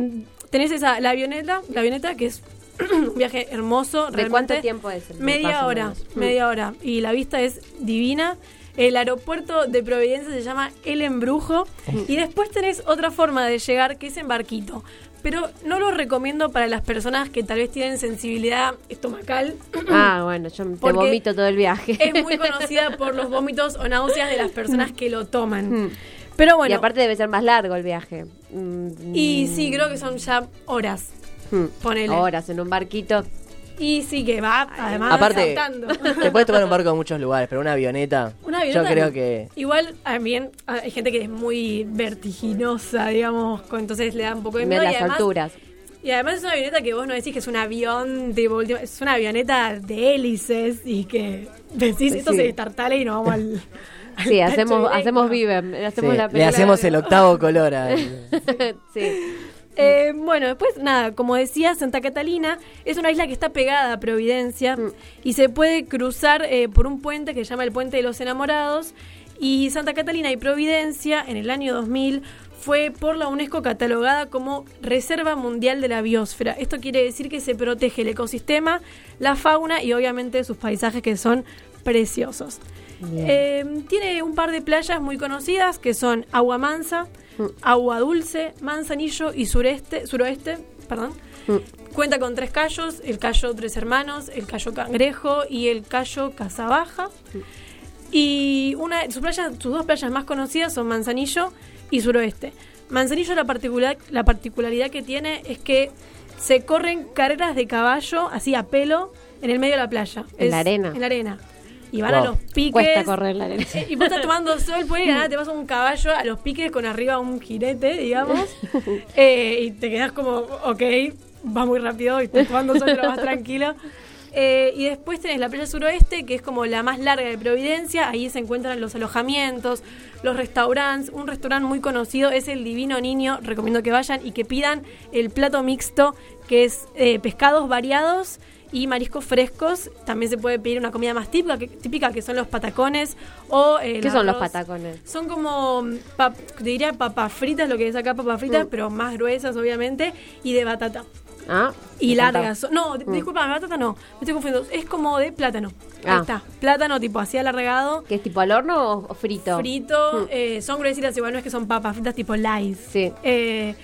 tenés esa, la avioneta, la avioneta que es un viaje hermoso. ¿De cuánto tiempo es el- Media hora, menos? Mm. media hora. Y la vista es divina. El aeropuerto de Providencia se llama El Embrujo. Y después tenés otra forma de llegar que es en barquito. Pero no lo recomiendo para las personas que tal vez tienen sensibilidad estomacal. Ah, bueno, yo te vomito todo el viaje. Es muy conocida por los vómitos o náuseas de las personas que lo toman. Mm. Pero bueno, y aparte debe ser más largo el viaje. Mm, y sí, creo que son ya horas. mm, ponele. Horas en un barquito. Y sí que va, además, Aparte, saltando. te puedes tomar un barco en muchos lugares, pero una avioneta. Una avioneta Yo creo que. Igual también hay gente que es muy vertiginosa, digamos, entonces le da un poco de miedo. y las además- alturas. Y además es una avioneta que vos no decís que es un avión de última- es una avioneta de hélices y que decís esto Sí. se destartale y nos vamos al. Sí, hacemos, hacemos Vivem. Hacemos Sí, la le hacemos el octavo color a. sí. Eh, bueno, después, nada, como decía, Santa Catalina es una isla que está pegada a Providencia Mm. y se puede cruzar eh, por un puente que se llama el Puente de los Enamorados. Y Santa Catalina y Providencia, en el año 2000, fue por la UNESCO catalogada como Reserva Mundial de la Biosfera. Esto quiere decir que se protege el ecosistema, la fauna y obviamente sus paisajes que son preciosos. Eh, tiene un par de playas muy conocidas que son Agua Mansa, Agua Dulce, Manzanillo y Sureste, Suroeste. Perdón. Cuenta con tres callos, el callo Tres Hermanos, el callo Cangrejo y el callo Casabaja. Y una, sus, playas, sus dos playas más conocidas son Manzanillo y Suroeste. Manzanillo la, particular, la particularidad que tiene es que se corren carreras de caballo así a pelo en el medio de la playa. En Es- la arena. En la arena. Y van a los piques. Cuesta correr la arena. Y vos estás tomando sol, puedes ganar, te vas a un caballo a los piques con arriba un jirete, digamos. eh, y te quedas como, ok, va muy rápido y estás tomando sol, pero más tranquilo. Eh, y después tenés la playa suroeste, que es como la más larga de Providencia. Ahí se encuentran los alojamientos, los restaurantes. Un restaurante muy conocido es el Divino Niño. Recomiendo que vayan y que pidan el plato mixto, que es eh, pescados variados y mariscos frescos. También se puede pedir una comida más típica, que, típica, que son los patacones. O, eh, ¿Qué son los patacones? Son como, mm, pap- te diría papas fritas, lo que es acá papas fritas, Mm. pero más gruesas, obviamente, y de batata. Ah, Y largas. No, Mm. disculpa, batata no. Me estoy confundiendo. Es como de plátano. Ahí Ah. está. Plátano tipo así alargado. ¿Que es tipo al horno o, frito? Frito. Mm. eh, son gruesitas igual, no es que son papas fritas tipo light. Sí. Eh,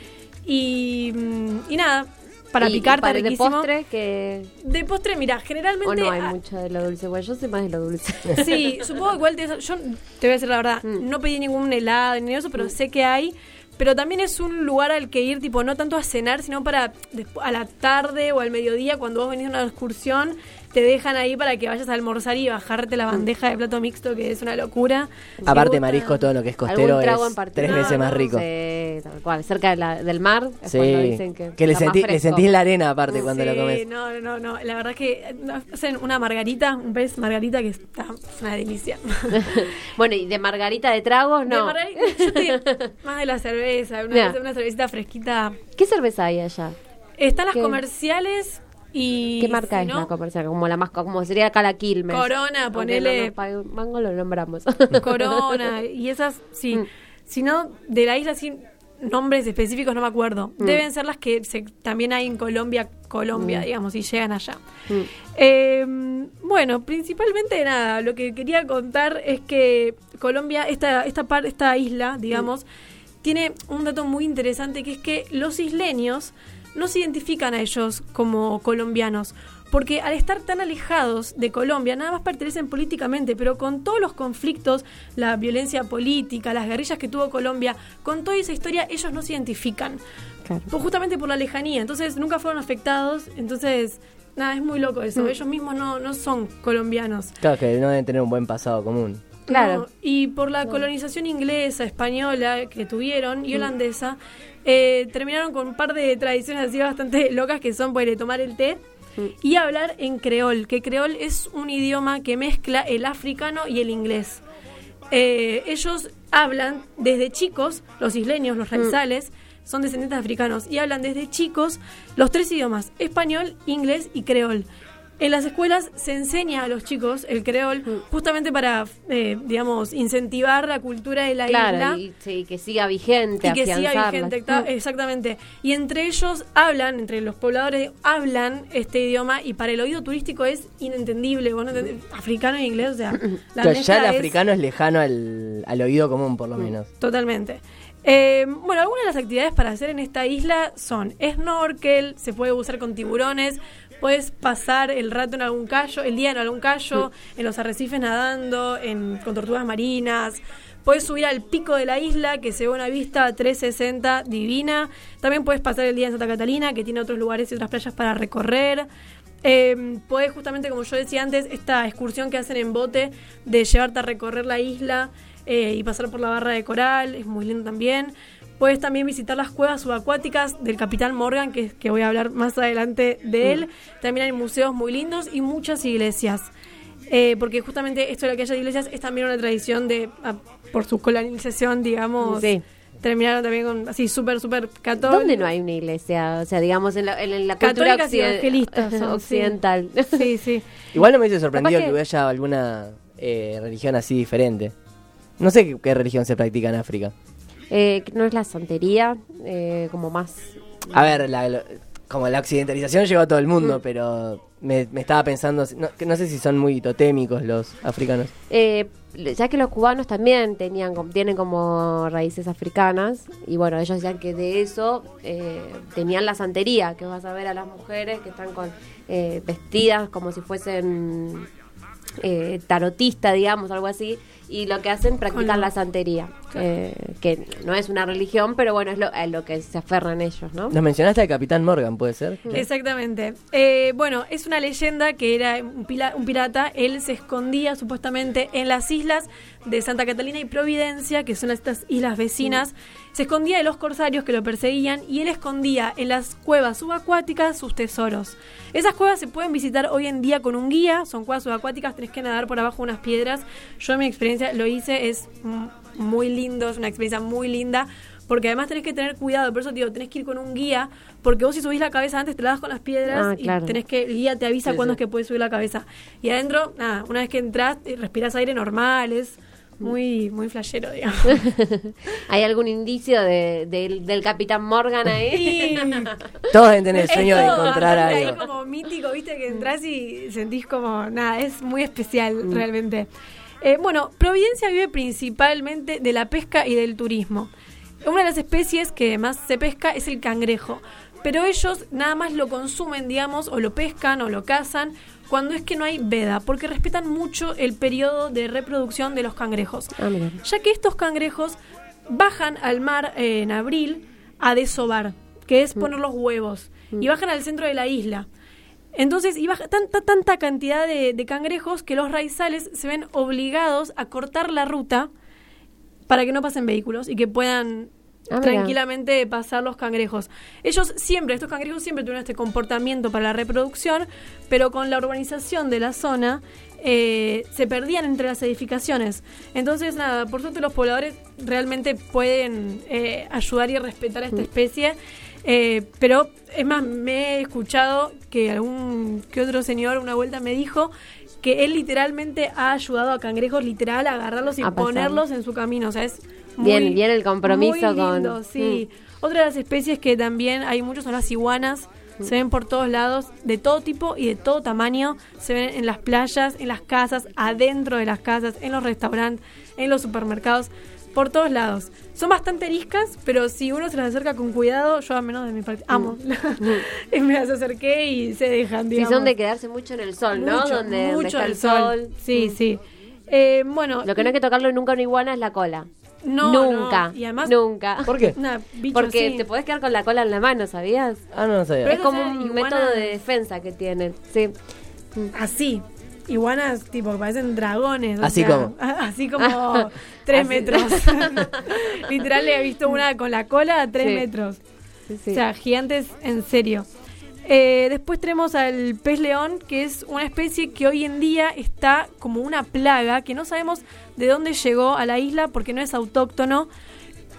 y, mm, y nada, para Y- y picar está para- de postre que De postre, mira, o generalmente... no hay ah, mucho de lo dulce. Bueno, yo sé más de lo dulce. Sí, supongo que igual te, yo te voy a decir la verdad, Mm. no pedí ningún helado ni eso, pero sé que hay. Pero también es un lugar al que ir, tipo, no tanto a cenar, sino para a la tarde o al mediodía, cuando vos venís a una excursión, te dejan ahí para que vayas a almorzar y bajarte la bandeja de plato mixto, que es una locura. Aparte, gusta- marisco, todo lo que es costero ¿Algún trago en es tres veces más rico. Sí, tal cual. Cerca de la- del mar es Sí, cuando dicen que, que le, sentí, le sentís la arena aparte cuando lo Sí, comes. No, no, no. La verdad es que hacen una margarita, un pez margarita que está es una delicia. bueno, y de margarita de tragos, De no. margarita, yo te digo, más de la cerveza, una, cervecita fresquita. ¿Qué cerveza hay allá? Están las ¿Qué? comerciales y. ¿Qué marca si es no, la comercial? Como la más, como sería acá la Quilmes. Corona, ponele- no mango lo nombramos. Corona y esas, sí. Mm. Si no, de la isla sin nombres específicos no me acuerdo. Mm. Deben ser las que se- también hay en Colombia, Colombia, Mm. digamos, y llegan allá. Mm. Eh, bueno, principalmente nada, lo que quería contar es que Colombia, esta, esta, par- esta isla, digamos, tiene un dato muy interesante que es que los isleños no se identifican a ellos como colombianos. Porque al estar tan alejados de Colombia, nada más pertenecen políticamente, pero con todos los conflictos, la violencia política, las guerrillas que tuvo Colombia, con toda esa historia, ellos no se identifican. Claro. Pues justamente por la lejanía. Entonces nunca fueron afectados. Entonces, nada, es muy loco eso. Mm. Ellos mismos no, no son colombianos. Claro, que no deben tener un buen pasado común. Claro. No, y por la colonización inglesa, española que tuvieron Mm. y holandesa, eh, terminaron con un par de tradiciones así bastante locas que son pues, tomar el té Mm. y hablar en creol, que creol es un idioma que mezcla el africano y el inglés. Eh, ellos hablan desde chicos, los isleños, los raizales, son descendientes de africanos y hablan desde chicos los tres idiomas, español, inglés y creol. En las escuelas se enseña a los chicos el creol justamente para, eh, digamos, incentivar la cultura de la isla y sí, que siga vigente, y que siga vigente, Mm. exactamente. Y entre ellos hablan, entre los pobladores hablan este idioma y para el oído turístico es inentendible. Vos no entendés- africano e inglés, o sea, la Claro, mezcla ya el es- africano es lejano al, al oído común, por lo menos. Totalmente. Eh, bueno, algunas de las actividades para hacer en esta isla son snorkel, se puede bucear con tiburones, puedes pasar el rato en algún callo, el día en algún callo, en los arrecifes nadando, en, con tortugas marinas. Puedes subir al pico de la isla, que se ve una vista 360 divina. También puedes pasar el día en Santa Catalina, que tiene otros lugares y otras playas para recorrer. Eh, podés justamente, como yo decía antes, esta excursión que hacen en bote de llevarte a recorrer la isla eh, y pasar por la barra de coral, es muy lindo también. Puedes también visitar las cuevas subacuáticas del Capitán Morgan, que, que voy a hablar más adelante de él. También hay museos muy lindos y muchas iglesias. Eh, porque justamente esto de que haya iglesias es también una tradición de, ah, por su colonización, digamos, Sí. terminaron también con así súper, súper católicos. ¿Dónde no hay una iglesia? O sea, digamos, en la, en la cultura Católicas y occiden- evangelistas son, occidental. Sí, sí. Igual no me hubiese sorprendido que- que haya alguna eh, religión así diferente. No sé qué, qué religión se practica en África. Eh, ¿No es la santería? Eh, como más... A ver, la- lo- como la occidentalización llegó a todo el mundo, Mm. pero me, me estaba pensando, no, que no sé si son muy totémicos los africanos. Eh, ya que los cubanos también tenían com- tienen como raíces africanas y bueno ellos decían que de eso eh, tenían la santería que vas a ver a las mujeres que están con eh, vestidas como si fuesen eh, tarotista digamos algo así y lo que hacen practican la santería eh, que no es una religión pero bueno es lo, a lo que se aferran ellos no Nos mencionaste al Capitán Morgan, ¿puede ser? Exactamente. Eh, bueno, es una leyenda que era un, pila- un pirata. Él se escondía supuestamente en las islas de Santa Catalina y Providencia, que son estas islas vecinas. Se escondía de los corsarios que lo perseguían y él escondía en las cuevas subacuáticas sus tesoros. Esas cuevas se pueden visitar hoy en día con un guía. Son cuevas subacuáticas, tenés que nadar por abajo unas piedras. Yo en mi experiencia lo hice, es mm, muy lindo, es una experiencia muy linda. Porque además tenés que tener cuidado, por eso digo, tenés que ir con un guía, porque vos si subís la cabeza antes te la das con las piedras Ah, claro. y tenés que, el guía te avisa Sí, cuándo sí. es que puedes subir la cabeza. Y adentro, nada, una vez que entras, eh, respirás aire normal, es muy, muy flashero, digamos. hay algún indicio de, del- del capitán Morgan ahí Todos deben tener el Es sueño de encontrar algo. ahí como mítico, viste, que entras y sentís como, nada, es muy especial Mm. realmente. Eh, bueno, Providencia vive principalmente de la pesca y del turismo. Una de las especies que más se pesca es el cangrejo, pero ellos nada más lo consumen, digamos, o lo pescan o lo cazan cuando es que no hay veda, porque respetan mucho el periodo de reproducción de los cangrejos Ah, ya que estos cangrejos bajan al mar eh, en abril a desovar, que es poner los huevos, y bajan al centro de la isla. Entonces, baja tanta, tanta cantidad de, de cangrejos que los raizales se ven obligados a cortar la ruta para que no pasen vehículos y que puedan Ah, mira. tranquilamente pasar los cangrejos. Ellos siempre, estos cangrejos siempre tuvieron este comportamiento para la reproducción, pero con la urbanización de la zona eh, se perdían entre las edificaciones. Entonces, nada, por suerte los pobladores realmente pueden eh, ayudar y respetar a esta especie. Eh, pero es más, me he escuchado que algún que otro señor una vuelta me dijo que él literalmente ha ayudado a cangrejos literal a agarrarlos y A ponerlos en su camino. O sea, es Bien, muy- bien el compromiso muy lindo, con- sí. Otra de las especies que también hay muchos son las iguanas. Se ven por todos lados, de todo tipo y de todo tamaño. Se ven en las playas, en las casas, adentro de las casas, en los restaurantes, en los supermercados, por todos lados. Son bastante ariscas, pero si uno se las acerca con cuidado, yo al menos de mi parte amo. y me las acerqué y se dejan, Si digamos. son de quedarse mucho en el sol, ¿no? Mucho, donde, donde mucho está el sol. sol. Sí, Mm. sí. Eh, bueno, Lo que no hay que tocarlo nunca a una iguana es la cola. no, nunca. no. Y además, nunca. ¿Por qué? Nah, bicho Porque te podés quedar con la cola en la mano, ¿sabías? Ah, no, no sabía. Pero es como un método de defensa que tienen. Sí. Así. Iguanas, tipo, que parecen dragones. o Así sea, como. Así como tres Así. metros. Literal, he visto una con la cola a tres Sí. metros. Sí, sí. O sea, gigantes en serio. Eh, después tenemos al pez león, que es una especie que hoy en día está como una plaga, que no sabemos de dónde llegó a la isla porque no es autóctono.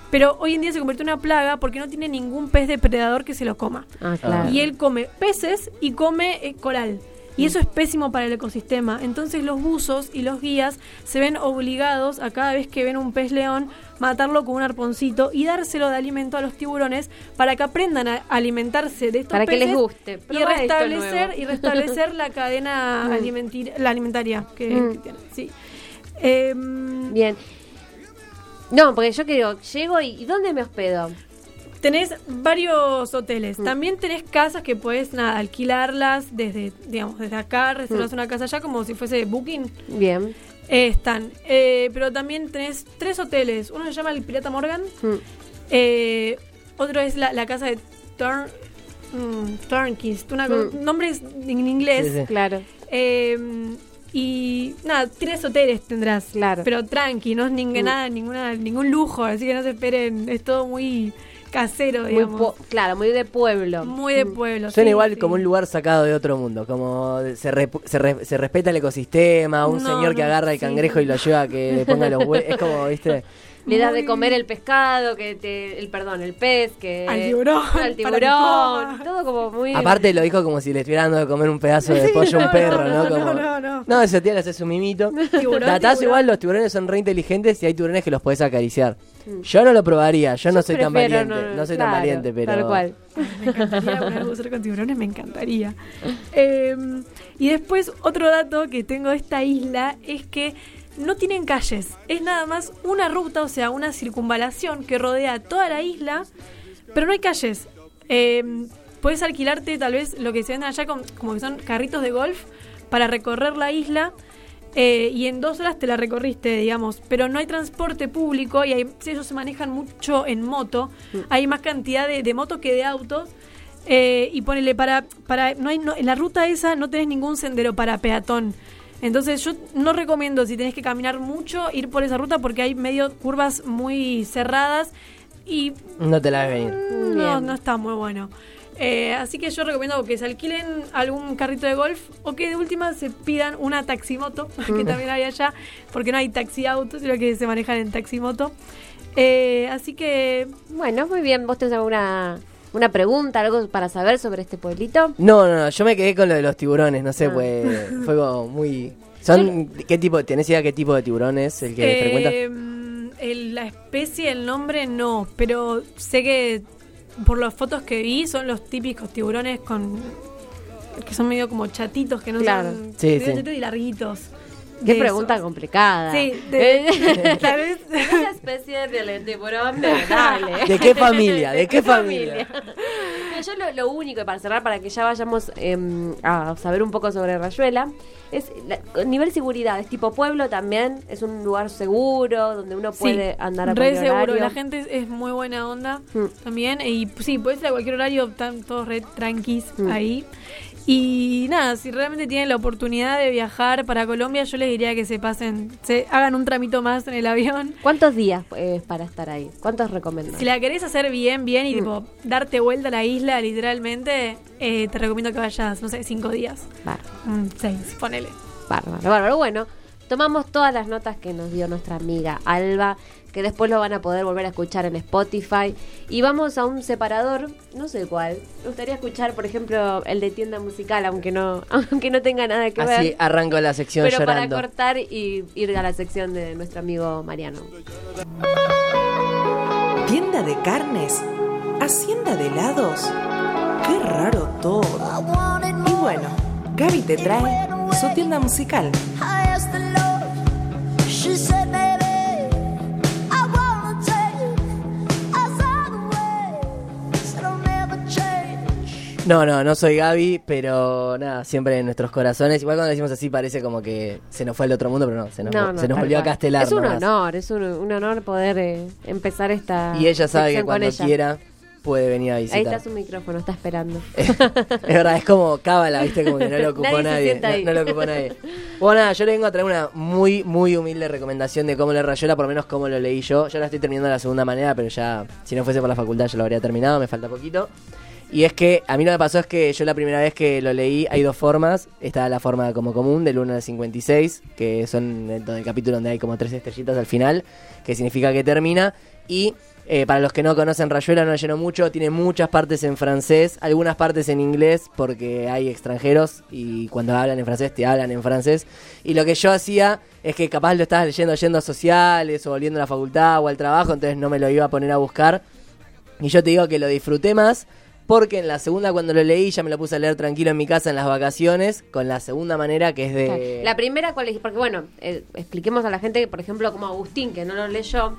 Pero hoy en día se convirtió en una plaga porque no tiene ningún pez depredador que se lo coma. Ah, claro. Y él come peces y come eh, coral. Y eso es pésimo para el ecosistema. Entonces los buzos y los guías se ven obligados a cada vez que ven un pez león matarlo con un arponcito y dárselo de alimento a los tiburones para que aprendan a alimentarse de estos Para que les guste. y restablecer y restablecer la cadena alimentir- la alimentaria que, Mm. que tienen. Sí. Em, Bien. No, porque yo digo, llego y ¿y dónde me hospedo? Tenés varios hoteles. Mm. También tenés casas que puedes nada, alquilarlas desde, digamos, desde acá, reservas Mm. una casa allá como si fuese Booking. Bien. Eh, están. Eh, pero también tenés tres hoteles. Uno se llama el Pirata Morgan. Mm. eh, otro es la, la casa de Turn, mm, Turnkist. Una, Mm. Nombres en inglés. Sí, sí. Claro. Eh, y nada, tres hoteles tendrás. Claro. Pero tranqui, no es ning- Mm. nada, ninguna, ningún lujo. Así que no se esperen. Es todo muy casero, Muy digamos. po- claro, muy de pueblo. Muy de pueblo. Suena sí, igual sí. como un lugar sacado de otro mundo, como se, repu- se, re- se respeta el ecosistema, un No, señor que agarra el sí. cangrejo y lo lleva a que le ponga los huevos, es como, viste, le das de comer el pescado, que te, el perdón, el pez, que Al tiburón, al tiburón, todo como muy Aparte lo dijo como si le estuviera dando de comer un pedazo de Sí, pollo a un perro, no, ¿no? no, Como- no, no. No, ese tía le hace su mimito. Tiburón. igual, los tiburones son re inteligentes y hay tiburones que los podés acariciar. Yo no lo probaría, yo, no soy tan valiente, no, soy claro, tan valiente, pero... Tal cual. Me encantaría bucear con tiburones, me encantaría. Eh, y después, otro dato que tengo de esta isla es que no tienen calles. Es nada más una ruta, o sea, una circunvalación que rodea toda la isla, pero no hay calles. Eh, puedes alquilarte tal vez lo que se venden allá con- como que son carritos de golf para recorrer la isla. eh, y en dos horas te la recorriste, digamos, pero no hay transporte público y hay, ellos se manejan mucho en moto, hay más cantidad de, de motos que de autos. eh, y ponele para, para no hay, no- en la ruta esa no tenés ningún sendero para peatón. Entonces yo no recomiendo si tenés que caminar mucho ir por esa ruta porque hay medio curvas muy cerradas y No te la ves venir. Mm, No, Bien. no está muy bueno. Eh, así que yo recomiendo que se alquilen algún carrito de golf o que de última se pidan una taximoto, que también hay allá, porque no hay taxi autos, sino que se manejan en taximoto. Eh, así que Bueno, muy bien. ¿Vos tenés alguna una pregunta, algo para saber sobre este pueblito? No, no, no, yo me quedé con lo de los tiburones, no sé, Ah. pues fue como muy... ¿Son qué tipo, tenés idea qué tipo de tiburones el que frecuenta? eh, el- la especie, el nombre no, pero sé que por las fotos que vi son los típicos tiburones con que son medio como chatitos, que no Claro. son Sí, medio sí. chatitos y larguitos. Qué De pregunta esos. complicada. Sí, de- tal vez. Una especie de tiburón dale. ¿De qué familia? ¿De qué Mira, Yo lo, lo único, para cerrar, para que ya vayamos em, a saber un poco sobre Rayuela, es la- nivel seguridad. Es tipo pueblo también, es un lugar seguro, donde uno puede sí, andar a cualquier seguro. horario. La gente es, es muy buena onda Mm. también. Y sí, puedes ir a cualquier horario, están todos re tranquis Mm. ahí. Y nada, si realmente tienen la oportunidad de viajar para Colombia, yo les diría que se pasen, se hagan un tramito más en el avión. ¿Cuántos días es para estar ahí? ¿Cuántos recomiendas? Si la querés hacer bien, bien Mm. y tipo darte vuelta a la isla literalmente, eh, te recomiendo que vayas, no sé, cinco días. Bárbaro, Mm, seis, ponele. bárbaro, bárbaro. Bueno, tomamos todas las notas que nos dio nuestra amiga Alba, que después lo van a poder volver a escuchar en Spotify. Y vamos a un separador, no sé cuál. Me gustaría escuchar, por ejemplo, el de tienda musical, aunque no, aunque no tenga nada que Así ver. arranco la sección Pero para cortar y ir a la sección de nuestro amigo Mariano. Tienda de carnes, hacienda de helados. Qué raro todo. Y bueno, Gaby te trae su tienda musical. No, no, no soy Gaby, pero nada, siempre en nuestros corazones. Igual cuando decimos así parece como que se nos fue al otro mundo, pero no, se nos, No, no, se nos volvió a castelar. Es un nomás. honor, es un, un honor poder eh, empezar esta. Y ella sabe que cuando quiera puede venir a Ahí visitar. está su micrófono, está esperando. es verdad, es como cábala, viste, como que no lo ocupó Nadie ahí. No lo ocupó nadie. Bueno, nada, yo le vengo a traer una muy, muy humilde recomendación de cómo leer Rayola, por lo menos cómo lo leí yo. Yo la estoy terminando de la segunda manera, pero ya, si no fuese por la facultad, ya lo habría terminado, me falta poquito. Y es que a mí lo que pasó es que yo la primera vez que lo leí hay dos formas. Está la forma como común, del 1 al 56, que son el, el capítulo donde hay como tres estrellitas al final, que significa que termina. Y eh, para los que no conocen Rayuela, no llenó mucho, tiene muchas partes en francés, algunas partes en inglés, porque hay extranjeros y cuando hablan en francés te hablan en francés. Y lo que yo hacía es que capaz lo estabas leyendo yendo a sociales o volviendo a la facultad o al trabajo, entonces no me lo iba a poner a buscar. Y yo te digo que lo disfruté más porque en la segunda cuando lo leí ya me lo puse a leer tranquilo en mi casa en las vacaciones, con la segunda manera que es de... La primera, ¿cuál es? Porque bueno, eh, expliquemos a la gente, por ejemplo, como Agustín, que no lo leyó,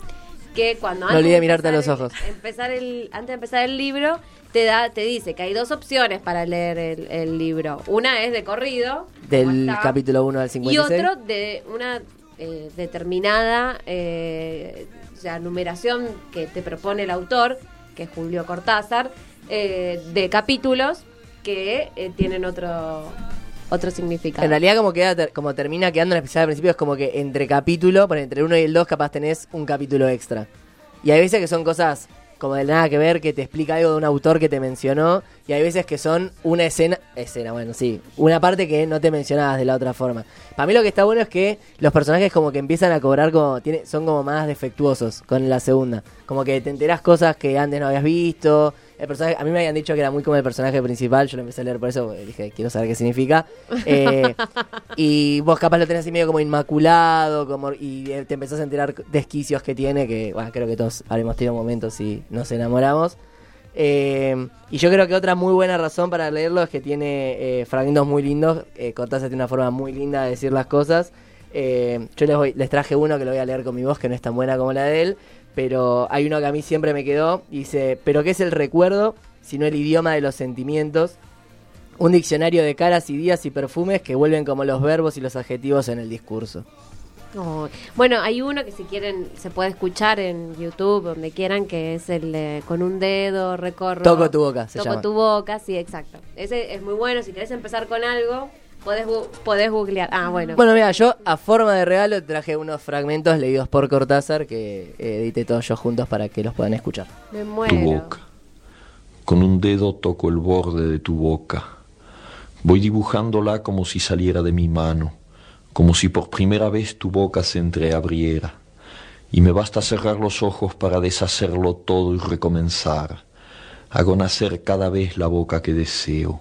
que cuando No olvidé de mirarte a los ojos. el- empezar el, antes de empezar el libro, te da, te dice que hay dos opciones para leer el, el libro. Una es de corrido, del está, capítulo 1 al y 56. otro de una eh, determinada eh, o sea, numeración que te propone el autor, que es Julio Cortázar, eh, de capítulos que eh, tienen otro otro significado. En realidad como queda ter- como termina quedando en especial al principio es como que entre capítulo, por entre 1 y el 2 capaz tenés un capítulo extra. Y hay veces que son cosas como de nada que ver, que te explica algo de un autor que te mencionó, y hay veces que son una escena, escena, bueno, sí, una parte que no te mencionabas de la otra forma. Para mí lo que está bueno es que los personajes como que empiezan a cobrar como, tiene, son como más defectuosos con la segunda, como que te enterás cosas que antes no habías visto. A mí me habían dicho que era muy como el personaje principal, yo lo empecé a leer por eso, dije, quiero saber qué significa. Eh, y vos capaz lo tenés así medio como inmaculado, como y te empezás a enterar de esquicios que tiene, que bueno, creo que todos habremos tenido momentos y nos enamoramos. Eh, y yo creo que otra muy buena razón para leerlo es que tiene eh, fragmentos muy lindos. Eh, tiene una forma muy linda de decir las cosas. Yo les, voy- les traje uno que lo voy a leer con mi voz, que no es tan buena como la de él. Pero hay uno que a mí siempre me quedó. Dice: ¿Pero qué es el recuerdo? Sino el idioma de los sentimientos. Un diccionario de caras y días y perfumes que vuelven como los verbos y los adjetivos en el discurso. Oh, Bueno, hay uno que si quieren se puede escuchar en YouTube, donde quieran, que es el de con un dedo recorro. Toco tu boca, se Toco llama. tu boca, sí, exacto. Ese es muy bueno. Si querés empezar con algo, podés, podés googlear. Ah, bueno. Bueno, mira, yo a forma de regalo traje unos fragmentos leídos por Cortázar que eh, edité todos yo juntos para que los puedan escuchar. Me Tu muero. boca. Con un dedo toco el borde de tu boca. Voy dibujándola como si saliera de mi mano, como si por primera vez tu boca se entreabriera. Y me basta cerrar los ojos para deshacerlo todo y recomenzar. Hago nacer cada vez la boca que deseo,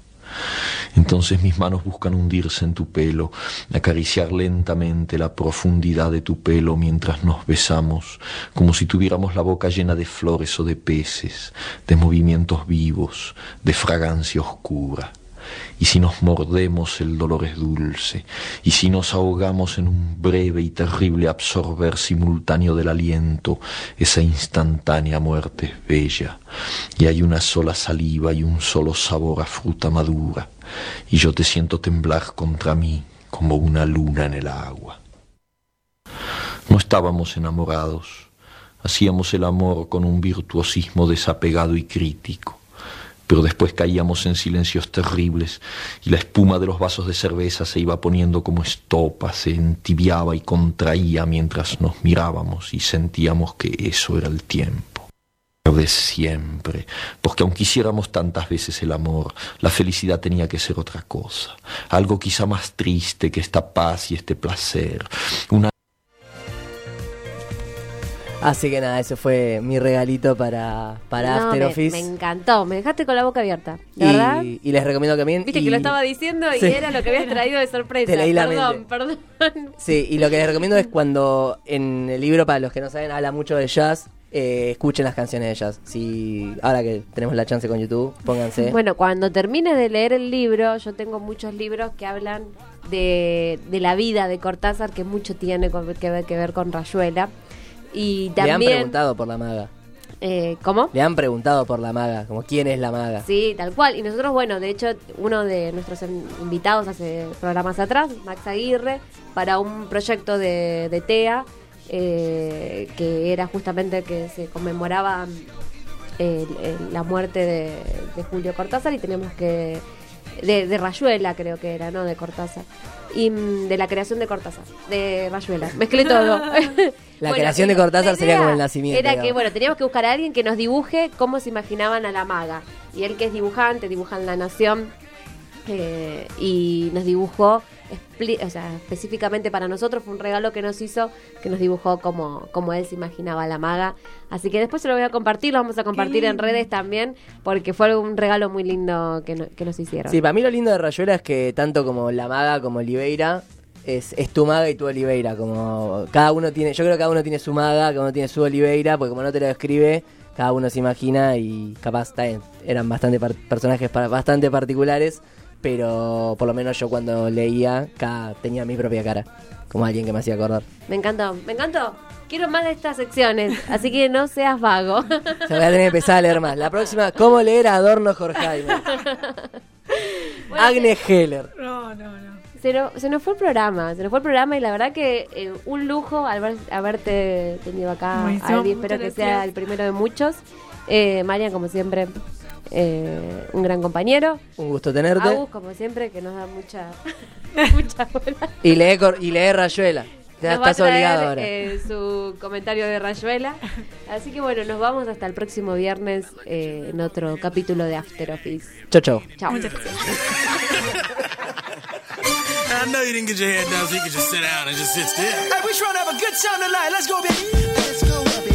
Entonces mis manos buscan hundirse en tu pelo, acariciar lentamente la profundidad de tu pelo mientras nos besamos, como si tuviéramos la boca llena de flores o de peces, de movimientos vivos, de fragancia oscura. Y si nos mordemos el dolor es dulce, y si nos ahogamos en un breve y terrible absorber simultáneo del aliento, esa instantánea muerte es bella, y hay una sola saliva y un solo sabor a fruta madura, y yo te siento temblar contra mí como una luna en el agua. No estábamos enamorados, hacíamos el amor con un virtuosismo desapegado y crítico pero después caíamos en silencios terribles y la espuma de los vasos de cerveza se iba poniendo como estopa, se entibiaba y contraía mientras nos mirábamos y sentíamos que eso era el tiempo. De siempre, porque aunque hiciéramos tantas veces el amor, la felicidad tenía que ser otra cosa, algo quizá más triste que esta paz y este placer, una Así que nada, ese fue mi regalito para, para No, After me, Office. me encantó. Me dejaste con la boca abierta. ¿De y, verdad? y les recomiendo que también. Viste y- que lo estaba diciendo y Sí. era lo que habías traído de sorpresa. Te leí la perdón, mente. perdón. Sí, y lo que les recomiendo es cuando en el libro, para los que no saben, habla mucho de jazz, eh, escuchen las canciones de jazz. Si, ahora que tenemos la chance con YouTube, pónganse. Bueno, cuando termines de leer el libro, yo tengo muchos libros que hablan de, de la vida de Cortázar, que mucho tiene que ver, que ver con Rayuela. Y Le han también... preguntado por la maga. eh, ¿Cómo? Le han preguntado por la maga, como quién es la maga. Sí, tal cual. Y nosotros, bueno, de hecho, uno de nuestros in- invitados hace programas atrás, Max Aguirre, para un proyecto de, de TEA, eh, que era justamente que se conmemoraba eh, la muerte de, de Julio Cortázar y teníamos que... De, de Rayuela creo que era, ¿no? De Cortázar. Y mm, de la creación de Cortázar, de Rayuela. Mezclé todo. La Bueno, creación de Cortázar sería como el nacimiento. Era que, bueno, teníamos que buscar a alguien que nos dibuje cómo se imaginaban a la maga. Y él que es dibujante, dibuja en La Nación, eh, y nos dibujó o sea, específicamente para nosotros, fue un regalo que nos hizo, que nos dibujó como, como él se imaginaba la maga. Así que después se lo voy a compartir, lo vamos a compartir en redes también, porque fue un regalo muy lindo que, no- que nos hicieron. Sí, para mí lo lindo de Rayuela es que tanto como la maga como Oliveira es, es tu maga y tu Oliveira. Como cada uno tiene, yo creo que cada uno tiene su maga, cada uno tiene su Oliveira, porque como no te lo describe, cada uno se imagina y capaz eran bastante par- personajes bastante particulares, pero por lo menos yo cuando leía cada, tenía mi propia cara, como alguien que me hacía acordar. Me encantó, me encantó. Quiero más de estas secciones, así que no seas vago. Se voy a tener que empezar a leer más. La próxima, ¿cómo leer a Adorno Jorgeimer? Agnes Heller. No, no, no. Se nos, se nos fue el programa, se nos fue el programa y la verdad que eh, un lujo al ver- haberte tenido acá, Aldi. Espero que sea el primero de muchos. Eh, Marian, como siempre, eh, un gran compañero. Un gusto tenerte. Agus, como siempre, que nos da mucha, mucha bola. Y lee, y lee Rayuela. Va a estás obligado ahora. eh, su comentario de Rayuela. Así que bueno, nos vamos hasta el próximo viernes eh, en otro capítulo de After Office. Chau, chau. Chao. I know